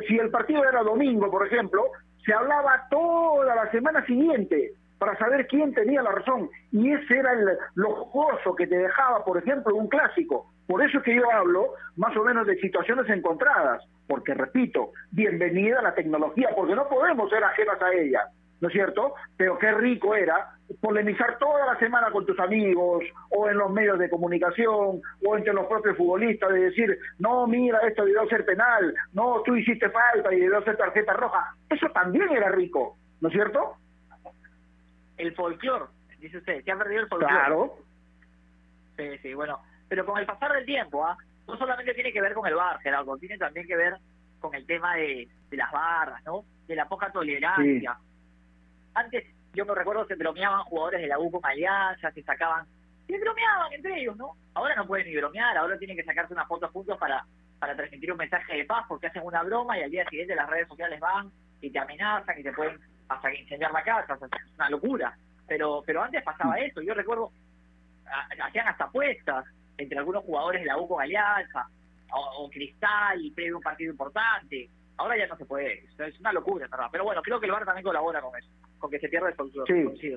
si el partido era domingo, por ejemplo, se hablaba toda la semana siguiente para saber quién tenía la razón. Y ese era el, lo jugoso que te dejaba, por ejemplo, un clásico. Por eso es que yo hablo más o menos de situaciones encontradas, porque repito, bienvenida a la tecnología, porque no podemos ser ajenas a ella, ¿no es cierto? Pero qué rico era polemizar toda la semana con tus amigos o en los medios de comunicación o entre los propios futbolistas de decir, no, mira, esto debió ser penal, no, tú hiciste falta y debió ser tarjeta roja. Eso también era rico, ¿no es cierto? El folclore, dice usted, se ha perdido el folclore. Claro. Sí, sí, bueno pero con el pasar del tiempo, ¿ah? no solamente tiene que ver con el bar, Gerardo, tiene también que ver con el tema de, las barras, ¿no? De la poca tolerancia. Antes, yo me recuerdo, se bromeaban jugadores de la U con Alianza, se sacaban, se bromeaban entre ellos, ¿no? Ahora no pueden ni bromear, ahora tienen que sacarse una foto juntos para, para transmitir un mensaje de paz, porque hacen una broma y al día siguiente las redes sociales van y te amenazan y te pueden hasta incendiar la casa, es una locura. Pero, pero antes pasaba eso, yo recuerdo, hacían hasta apuestas, entre algunos jugadores de la U con Alianza o, Cristal y previo un partido importante. Ahora ya no se puede, es una locura, ¿verdad? Pero bueno, creo que el VAR también colabora con eso, con que se pierda el folclore. Sí.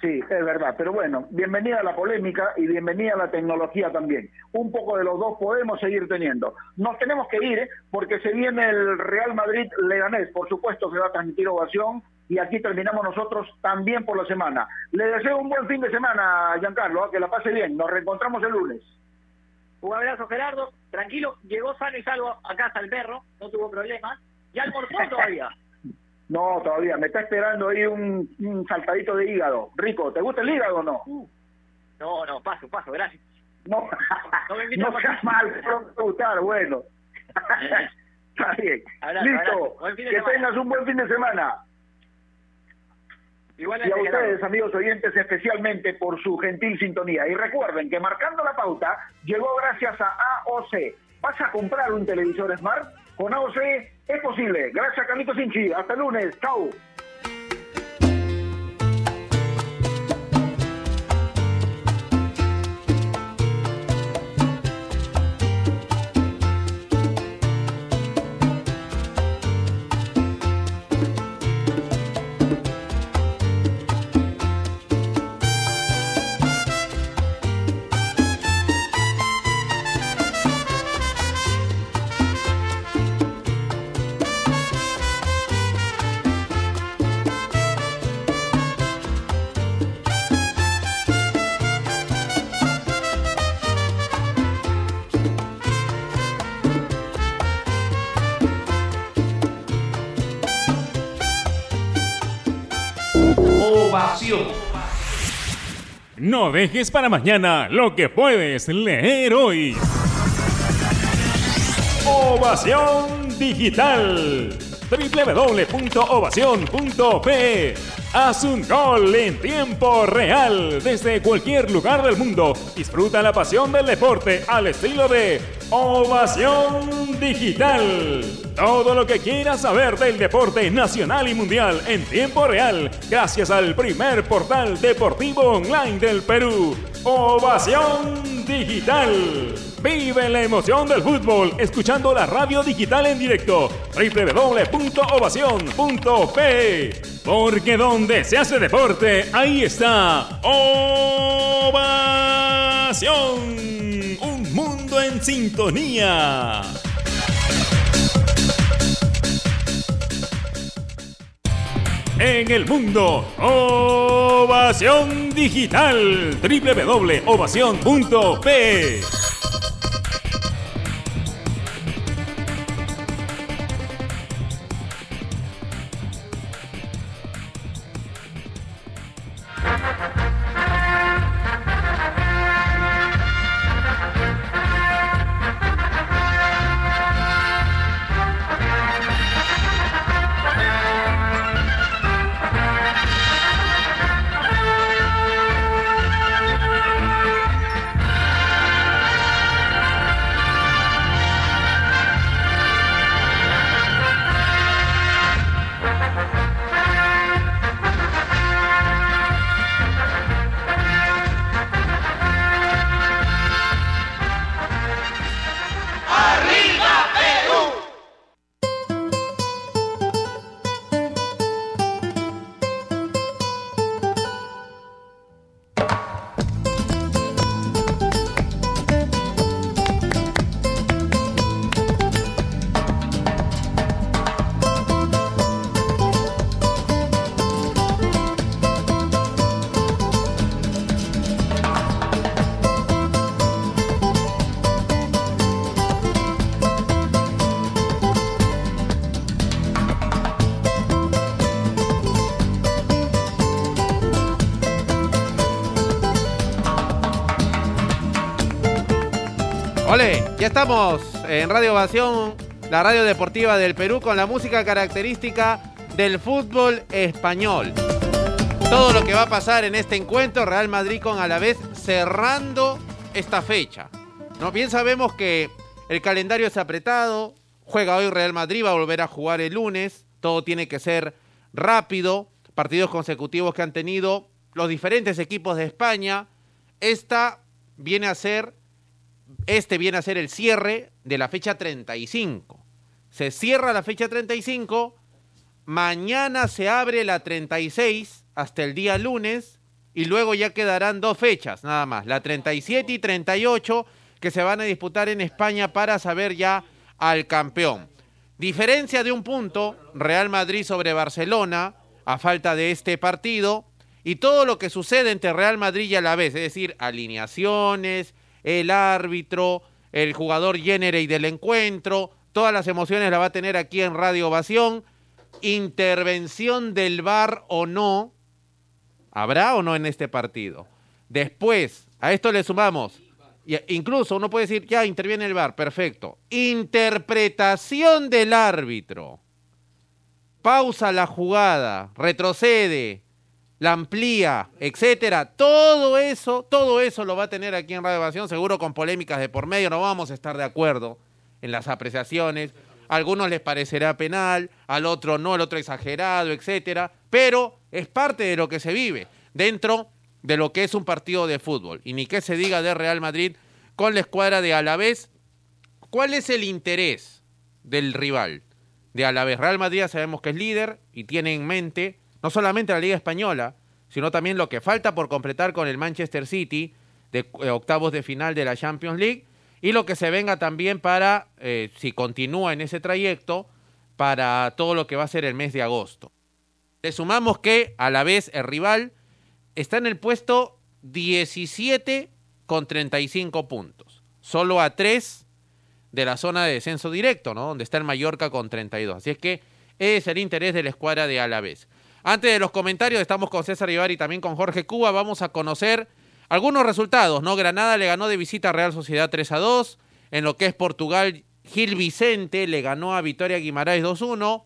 Sí, es verdad, pero bueno, bienvenida a la polémica y bienvenida a la tecnología también. Un poco de los dos podemos seguir teniendo. Nos tenemos que ir ¿eh? porque se viene el Real Madrid Leganés, por supuesto que va a transmitir ovación y aquí terminamos nosotros también por la semana. Le deseo un buen fin de semana, Giancarlo, ¿eh? que la pase bien. Nos reencontramos el lunes. Un abrazo, Gerardo. Tranquilo, llegó sano y salvo a casa el perro, no tuvo problemas. ¿Ya almorzó [laughs] todavía? No, todavía. Me está esperando ahí un, saltadito de hígado. Rico, ¿te gusta el hígado o no? No, no, paso, paso, gracias. No, no, me [laughs] seas mal, no gustar, bueno. [laughs] Está bien. Listo, que tengas un buen fin de semana. y a ustedes, amigos oyentes, especialmente por su gentil sintonía. Y recuerden que marcando la pauta llegó gracias a AOC. ¿Vas a comprar un televisor Smart? Con AOC es posible. Gracias, Camito Sinchi. Hasta lunes. Chau. No dejes para mañana lo que puedes leer hoy. Ovación Digital. www.ovación.pe Haz un gol en tiempo real desde cualquier lugar del mundo. Disfruta la pasión del deporte al estilo de Ovación Digital. Todo lo que quieras saber del deporte nacional y mundial en tiempo real gracias al primer portal deportivo online del Perú. Ovación Digital. Vive la emoción del fútbol escuchando la radio digital en directo. www.ovacion.p Porque donde se hace deporte, ahí está Ovación. Un mundo en sintonía. En el mundo, Ovación Digital. www.ovacion.p ya estamos en Radio Ovación, la radio deportiva del Perú, con la música característica del fútbol español. Todo lo que va a pasar en este encuentro, Real Madrid con Alavés cerrando esta fecha. ¿no? Bien sabemos que el calendario es apretado, juega hoy Real Madrid, va a volver a jugar el lunes, todo tiene que ser rápido, partidos consecutivos que han tenido los diferentes equipos de España. Esta viene a ser este viene a ser el cierre de la fecha 35. Se cierra la fecha 35, mañana se abre la 36 hasta el día lunes y luego ya quedarán dos fechas nada más, la 37 y 38 que se van a disputar en España para saber ya al campeón. Diferencia de un punto, Real Madrid sobre Barcelona, a falta de este partido, y todo lo que sucede entre Real Madrid y Alavés, es decir, alineaciones, el árbitro, el jugador y del encuentro, todas las emociones la va a tener aquí en Radio Ovación. Intervención del VAR o no, ¿habrá o no en este partido? Después, a esto le sumamos, incluso uno puede decir, ya interviene el VAR, perfecto. Interpretación del árbitro. Pausa la jugada, retrocede, la amplía, etcétera. Todo eso, todo eso lo va a tener aquí en Radio Evasión, seguro con polémicas de por medio, no vamos a estar de acuerdo en las apreciaciones. A algunos les parecerá penal, al otro no, al otro exagerado, etcétera, pero es parte de lo que se vive dentro de lo que es un partido de fútbol. Y ni qué se diga de Real Madrid con la escuadra de Alavés. ¿Cuál es el interés del rival de Alavés? Real Madrid sabemos que es líder y tiene en mente no solamente la Liga Española, sino también lo que falta por completar con el Manchester City de eh, octavos de final de la Champions League y lo que se venga también para, eh, si continúa en ese trayecto, para todo lo que va a ser el mes de agosto. Le sumamos que a la vez el rival está en el puesto 17 con 35 puntos, solo a 3 de la zona de descenso directo, ¿no? Donde está el Mallorca con 32. Así es que ese es el interés de la escuadra de Alavés. Antes de los comentarios, estamos con César Ibar y también con Jorge Cuba. Vamos a conocer algunos resultados, ¿no? Granada le ganó de visita a Real Sociedad 3 a 2. En lo que es Portugal, Gil Vicente le ganó a Victoria Guimaraes 2-1.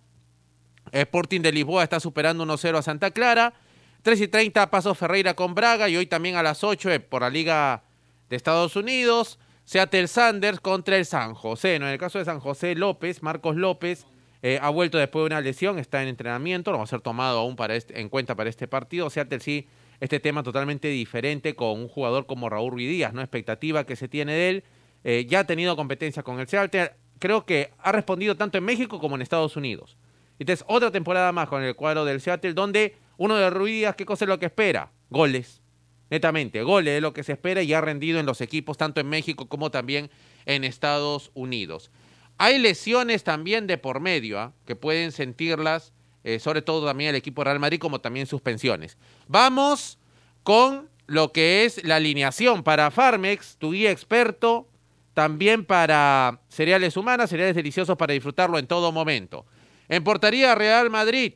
Sporting de Lisboa está superando 1-0 a Santa Clara. 3 y 30 Paso Ferreira con Braga y hoy también a las 8 eh, por la Liga de Estados Unidos. Seattle Sanders contra el San José. ¿no? En el caso de San José López, Marcos López eh, ha vuelto después de una lesión, está en entrenamiento, no va a ser tomado aún para este, en cuenta para este partido. Seattle sí, este tema totalmente diferente con un jugador como Raúl Ruiz Díaz, ¿no? Expectativa que se tiene de él. Eh, ya ha tenido competencia con el Seattle. Creo que ha respondido tanto en México como en Estados Unidos. Entonces, otra temporada más con el cuadro del Seattle, donde uno de Ruiz Díaz, ¿qué cosa es lo que espera? Goles. Netamente, goles es lo que se espera y ha rendido en los equipos, tanto en México como también en Estados Unidos. Hay lesiones también de por medio, ¿ah? que pueden sentirlas, eh, sobre todo también el equipo Real Madrid, como también suspensiones. Vamos con lo que es la alineación para Farmex, tu guía experto, también para cereales humanas, cereales deliciosos para disfrutarlo en todo momento. En portería Real Madrid,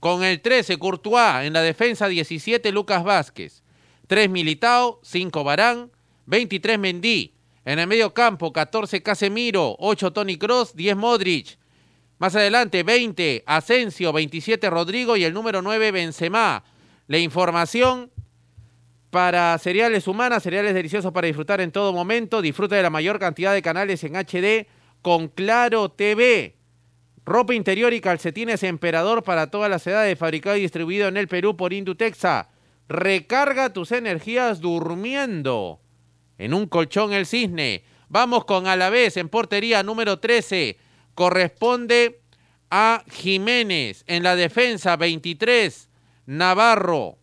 con el 13 Courtois, en la defensa 17 Lucas Vázquez, 3 Militao, 5 Barán, 23 Mendy, en el medio campo, 14 Casemiro, 8 Tony Cross, 10 Modric. Más adelante, 20 Asensio, 27 Rodrigo y el número 9 Benzema. La información para cereales humanas, cereales deliciosos para disfrutar en todo momento. Disfruta de la mayor cantidad de canales en HD con Claro TV. Ropa interior y calcetines Emperador para todas las edades, fabricado y distribuido en el Perú por Indutexa. Recarga tus energías durmiendo. En un colchón el cisne. Vamos con Alavés en portería número 13. Corresponde a Jiménez. En la defensa 23. Navarro.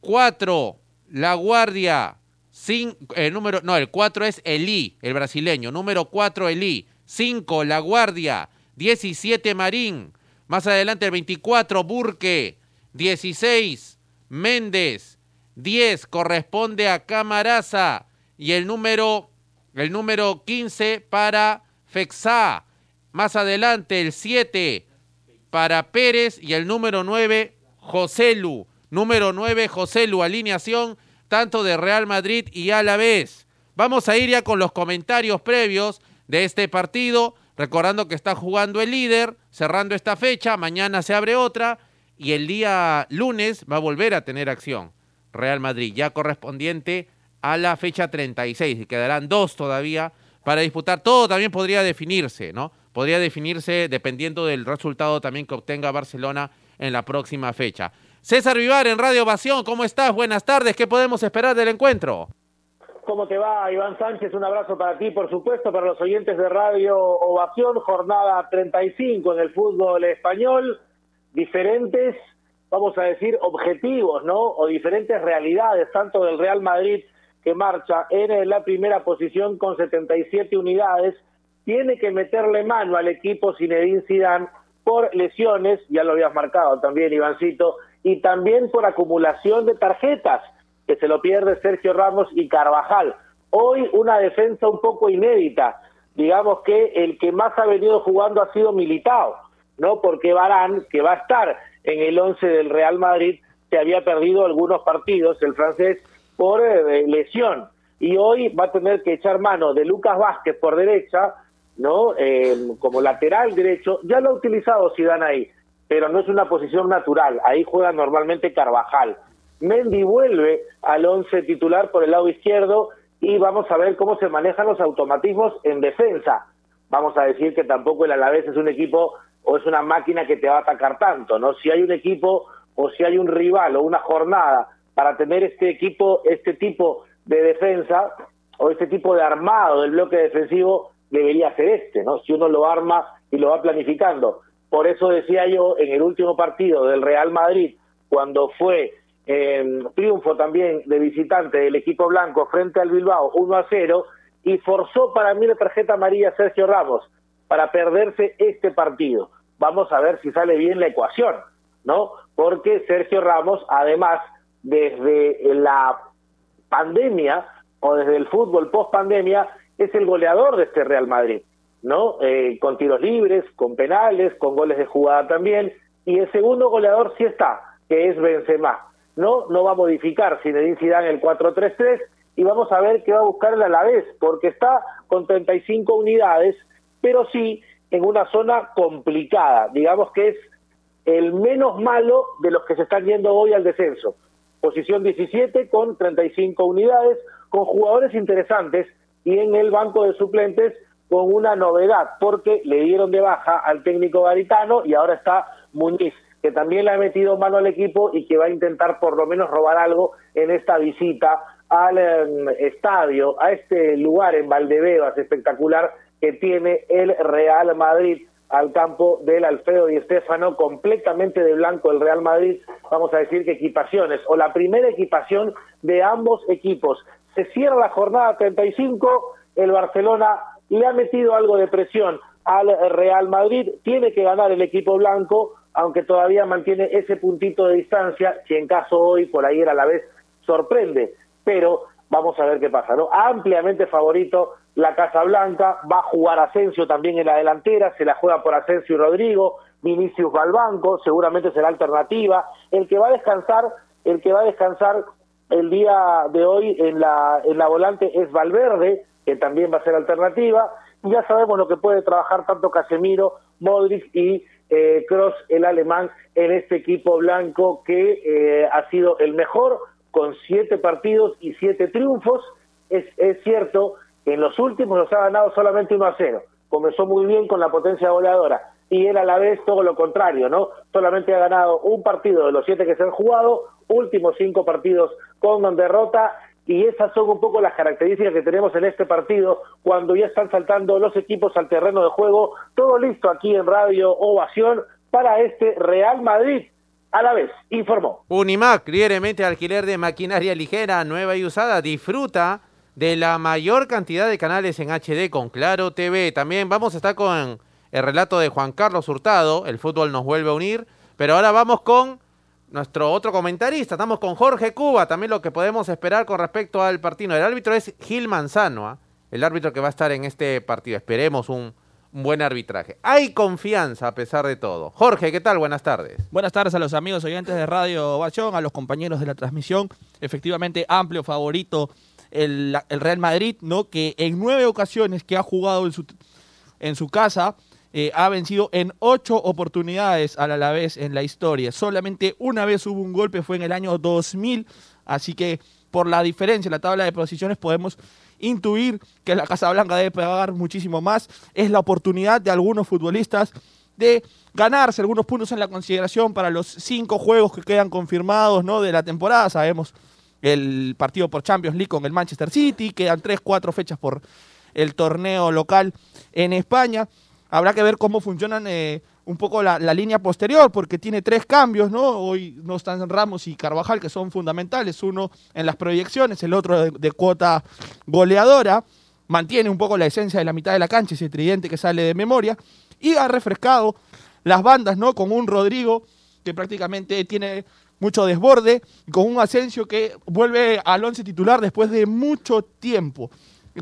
4. La Guardia. el número, no, el 4 es Elí, el brasileño. Número 4 Elí. 5. La Guardia. 17 Marín. Más adelante el 24 Burque. 16 Méndez. 10 corresponde a Camaraza y el número, el número 15 para Fexá. Más adelante el 7 para Pérez y el número 9 Joselu. Número 9 Joselu, alineación tanto de Real Madrid y Alavés. Vamos a ir ya con los comentarios previos de este partido, recordando que está jugando el líder, cerrando esta fecha, mañana se abre otra y el día lunes va a volver a tener acción. Real Madrid, ya correspondiente a la fecha 36 y quedarán dos todavía para disputar. Todo también podría definirse, ¿no? Podría definirse dependiendo del resultado también que obtenga Barcelona en la próxima fecha. César Vivar en Radio Ovación, ¿cómo estás? Buenas tardes, ¿qué podemos esperar del encuentro? ¿Cómo te va, Iván Sánchez? Un abrazo para ti, por supuesto, para los oyentes de Radio Ovación, jornada 35 en el fútbol español, diferentes, vamos a decir, objetivos, ¿no? O diferentes realidades, tanto del Real Madrid que marcha en la primera posición con 77 unidades, tiene que meterle mano al equipo Zinedine Zidane por lesiones, ya lo habías marcado también Ivancito, y también por acumulación de tarjetas, que se lo pierde Sergio Ramos y Carvajal. Hoy una defensa un poco inédita, digamos que el que más ha venido jugando ha sido Militao, ¿no? Porque Barán, que va a estar en el 11 del Real Madrid, se había perdido algunos partidos, el francés por eh, lesión. Y hoy va a tener que echar mano de Lucas Vázquez por derecha, ¿no? Eh, como lateral derecho. Ya lo ha utilizado Zidane ahí, pero no es una posición natural. Ahí juega normalmente Carvajal. Mendy vuelve al once titular por el lado izquierdo y vamos a ver cómo se manejan los automatismos en defensa. Vamos a decir que tampoco el Alavés es un equipo o es una máquina que te va a atacar tanto, ¿no? Si hay un equipo o si hay un rival o una jornada para tener este equipo, este tipo de defensa o este tipo de armado del bloque defensivo debería ser este, ¿no? Si uno lo arma y lo va planificando. Por eso decía yo en el último partido del Real Madrid, cuando fue eh, triunfo también de visitante del equipo blanco frente al Bilbao 1 a 0 y forzó para mí la tarjeta amarilla Sergio Ramos para perderse este partido. Vamos a ver si sale bien la ecuación, ¿no? Porque Sergio Ramos además desde la pandemia o desde el fútbol post pandemia es el goleador de este Real Madrid, ¿no? Eh, con tiros libres, con penales, con goles de jugada también, y el segundo goleador sí está, que es Benzema. No, no va a modificar Zinedine Zidane el 4-3-3 y vamos a ver qué va a buscar el Alavés, porque está con 35 unidades, pero sí en una zona complicada, digamos que es el menos malo de los que se están yendo hoy al descenso. Posición 17 con 35 unidades, con jugadores interesantes y en el banco de suplentes con una novedad, porque le dieron de baja al técnico garitano y ahora está Muñiz, que también le ha metido mano al equipo y que va a intentar por lo menos robar algo en esta visita al em, estadio, a este lugar en Valdebebas espectacular que tiene el Real Madrid al campo del Alfredo y Estefano, completamente de blanco el Real Madrid, vamos a decir que equipaciones, o la primera equipación de ambos equipos. Se cierra la jornada 35, el Barcelona le ha metido algo de presión al Real Madrid, tiene que ganar el equipo blanco, aunque todavía mantiene ese puntito de distancia, si en caso hoy por ahí era a la vez sorprende, pero vamos a ver qué pasa, ¿no? Ampliamente favorito la Casa Blanca, va a jugar Asensio también en la delantera, se la juega por Asensio y Rodrigo, Vinicius va al banco, seguramente será alternativa, el que va a descansar, el que va a descansar el día de hoy en la, en la volante es Valverde, que también va a ser alternativa, y ya sabemos lo que puede trabajar tanto Casemiro, Modric y eh, Cross, el alemán, en este equipo blanco que eh, ha sido el mejor con siete partidos y siete triunfos. Es, cierto que en los últimos los ha ganado solamente 1 a 0. Comenzó muy bien con la potencia goleadora y él a la vez todo lo contrario, ¿no? Solamente ha ganado un partido de los siete que se han jugado, últimos cinco partidos con derrota y esas son un poco las características que tenemos en este partido cuando ya están saltando los equipos al terreno de juego. Todo listo aquí en Radio Ovación para este Real Madrid. A la vez, informó. Unimac, libremente alquiler de maquinaria ligera, nueva y usada. Disfruta de la mayor cantidad de canales en HD con Claro TV. También vamos a estar con el relato de Juan Carlos Hurtado. El fútbol nos vuelve a unir. Pero ahora vamos con nuestro otro comentarista. Estamos con Jorge Cuba, también lo que podemos esperar con respecto al partido. El árbitro es Gil Manzano, ¿ah? el árbitro que va a estar en este partido. Esperemos un, buen arbitraje. Hay confianza a pesar de todo. Jorge, ¿qué tal? Buenas tardes. Buenas tardes a los amigos oyentes de Radio Ovación, a los compañeros de la transmisión. Efectivamente, amplio favorito el, Real Madrid, ¿no? Que en nueve ocasiones que ha jugado en su, casa eh, ha vencido en ocho oportunidades al Alavés en la historia. Solamente una vez hubo un golpe, fue en el año 2000, así que por la diferencia en la tabla de posiciones podemos intuir que la Casa Blanca debe pagar muchísimo más. Es la oportunidad de algunos futbolistas de ganarse algunos puntos en la consideración para los cinco juegos que quedan confirmados ¿no? de la temporada. Sabemos el partido por Champions League con el Manchester City, quedan tres, cuatro fechas por el torneo local en España habrá que ver cómo funcionan eh, un poco la, línea posterior, porque tiene tres cambios, ¿no? Hoy no están Ramos y Carvajal, que son fundamentales, uno en las proyecciones, el otro de, cuota goleadora, mantiene un poco la esencia de la mitad de la cancha, ese tridente que sale de memoria, y ha refrescado las bandas, ¿no? Con un Rodrigo que prácticamente tiene mucho desborde, con un Asensio que vuelve al once titular después de mucho tiempo.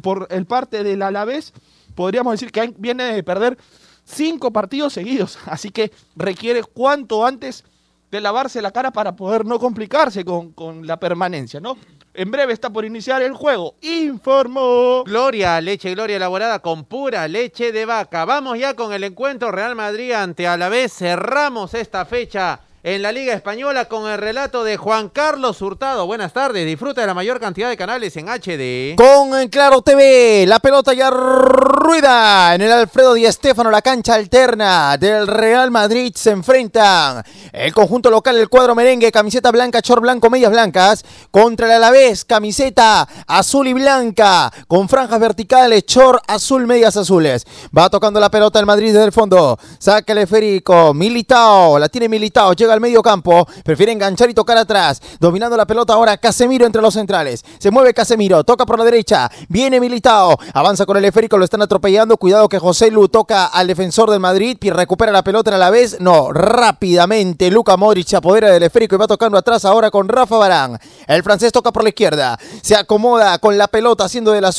Por el parte del Alavés, podríamos decir que viene de perder cinco partidos seguidos, [laughs] así que requiere cuanto antes de lavarse la cara para poder no complicarse con, con la permanencia, ¿no? En breve está por iniciar el juego. Informó. Gloria, leche Gloria elaborada con pura leche de vaca. Vamos ya con el encuentro Real Madrid ante Alavés. Cerramos esta fecha en la Liga Española con el relato de Juan Carlos Hurtado. Buenas tardes, disfruta de la mayor cantidad de canales en HD. Con Claro TV, la pelota ya ruida en el Alfredo Di Stéfano, la cancha alterna del Real Madrid se enfrentan el conjunto local, el cuadro merengue, camiseta blanca, chor blanco, medias blancas, contra el Alavés, camiseta azul y blanca, con franjas verticales, chor azul, medias azules. Va tocando la pelota el Madrid desde el fondo, saca el Militao, la tiene Militao, llega al medio campo, prefiere enganchar y tocar atrás, dominando la pelota ahora Casemiro entre los centrales, se mueve Casemiro, toca por la derecha, viene Militao, avanza con el esférico, lo están atropellando, cuidado que José Lu toca al defensor del Madrid, y recupera la pelota a la vez, no, rápidamente Luca Modric se apodera del esférico y va tocando atrás ahora con Rafa Barán, el francés toca por la izquierda, se acomoda con la pelota haciendo de la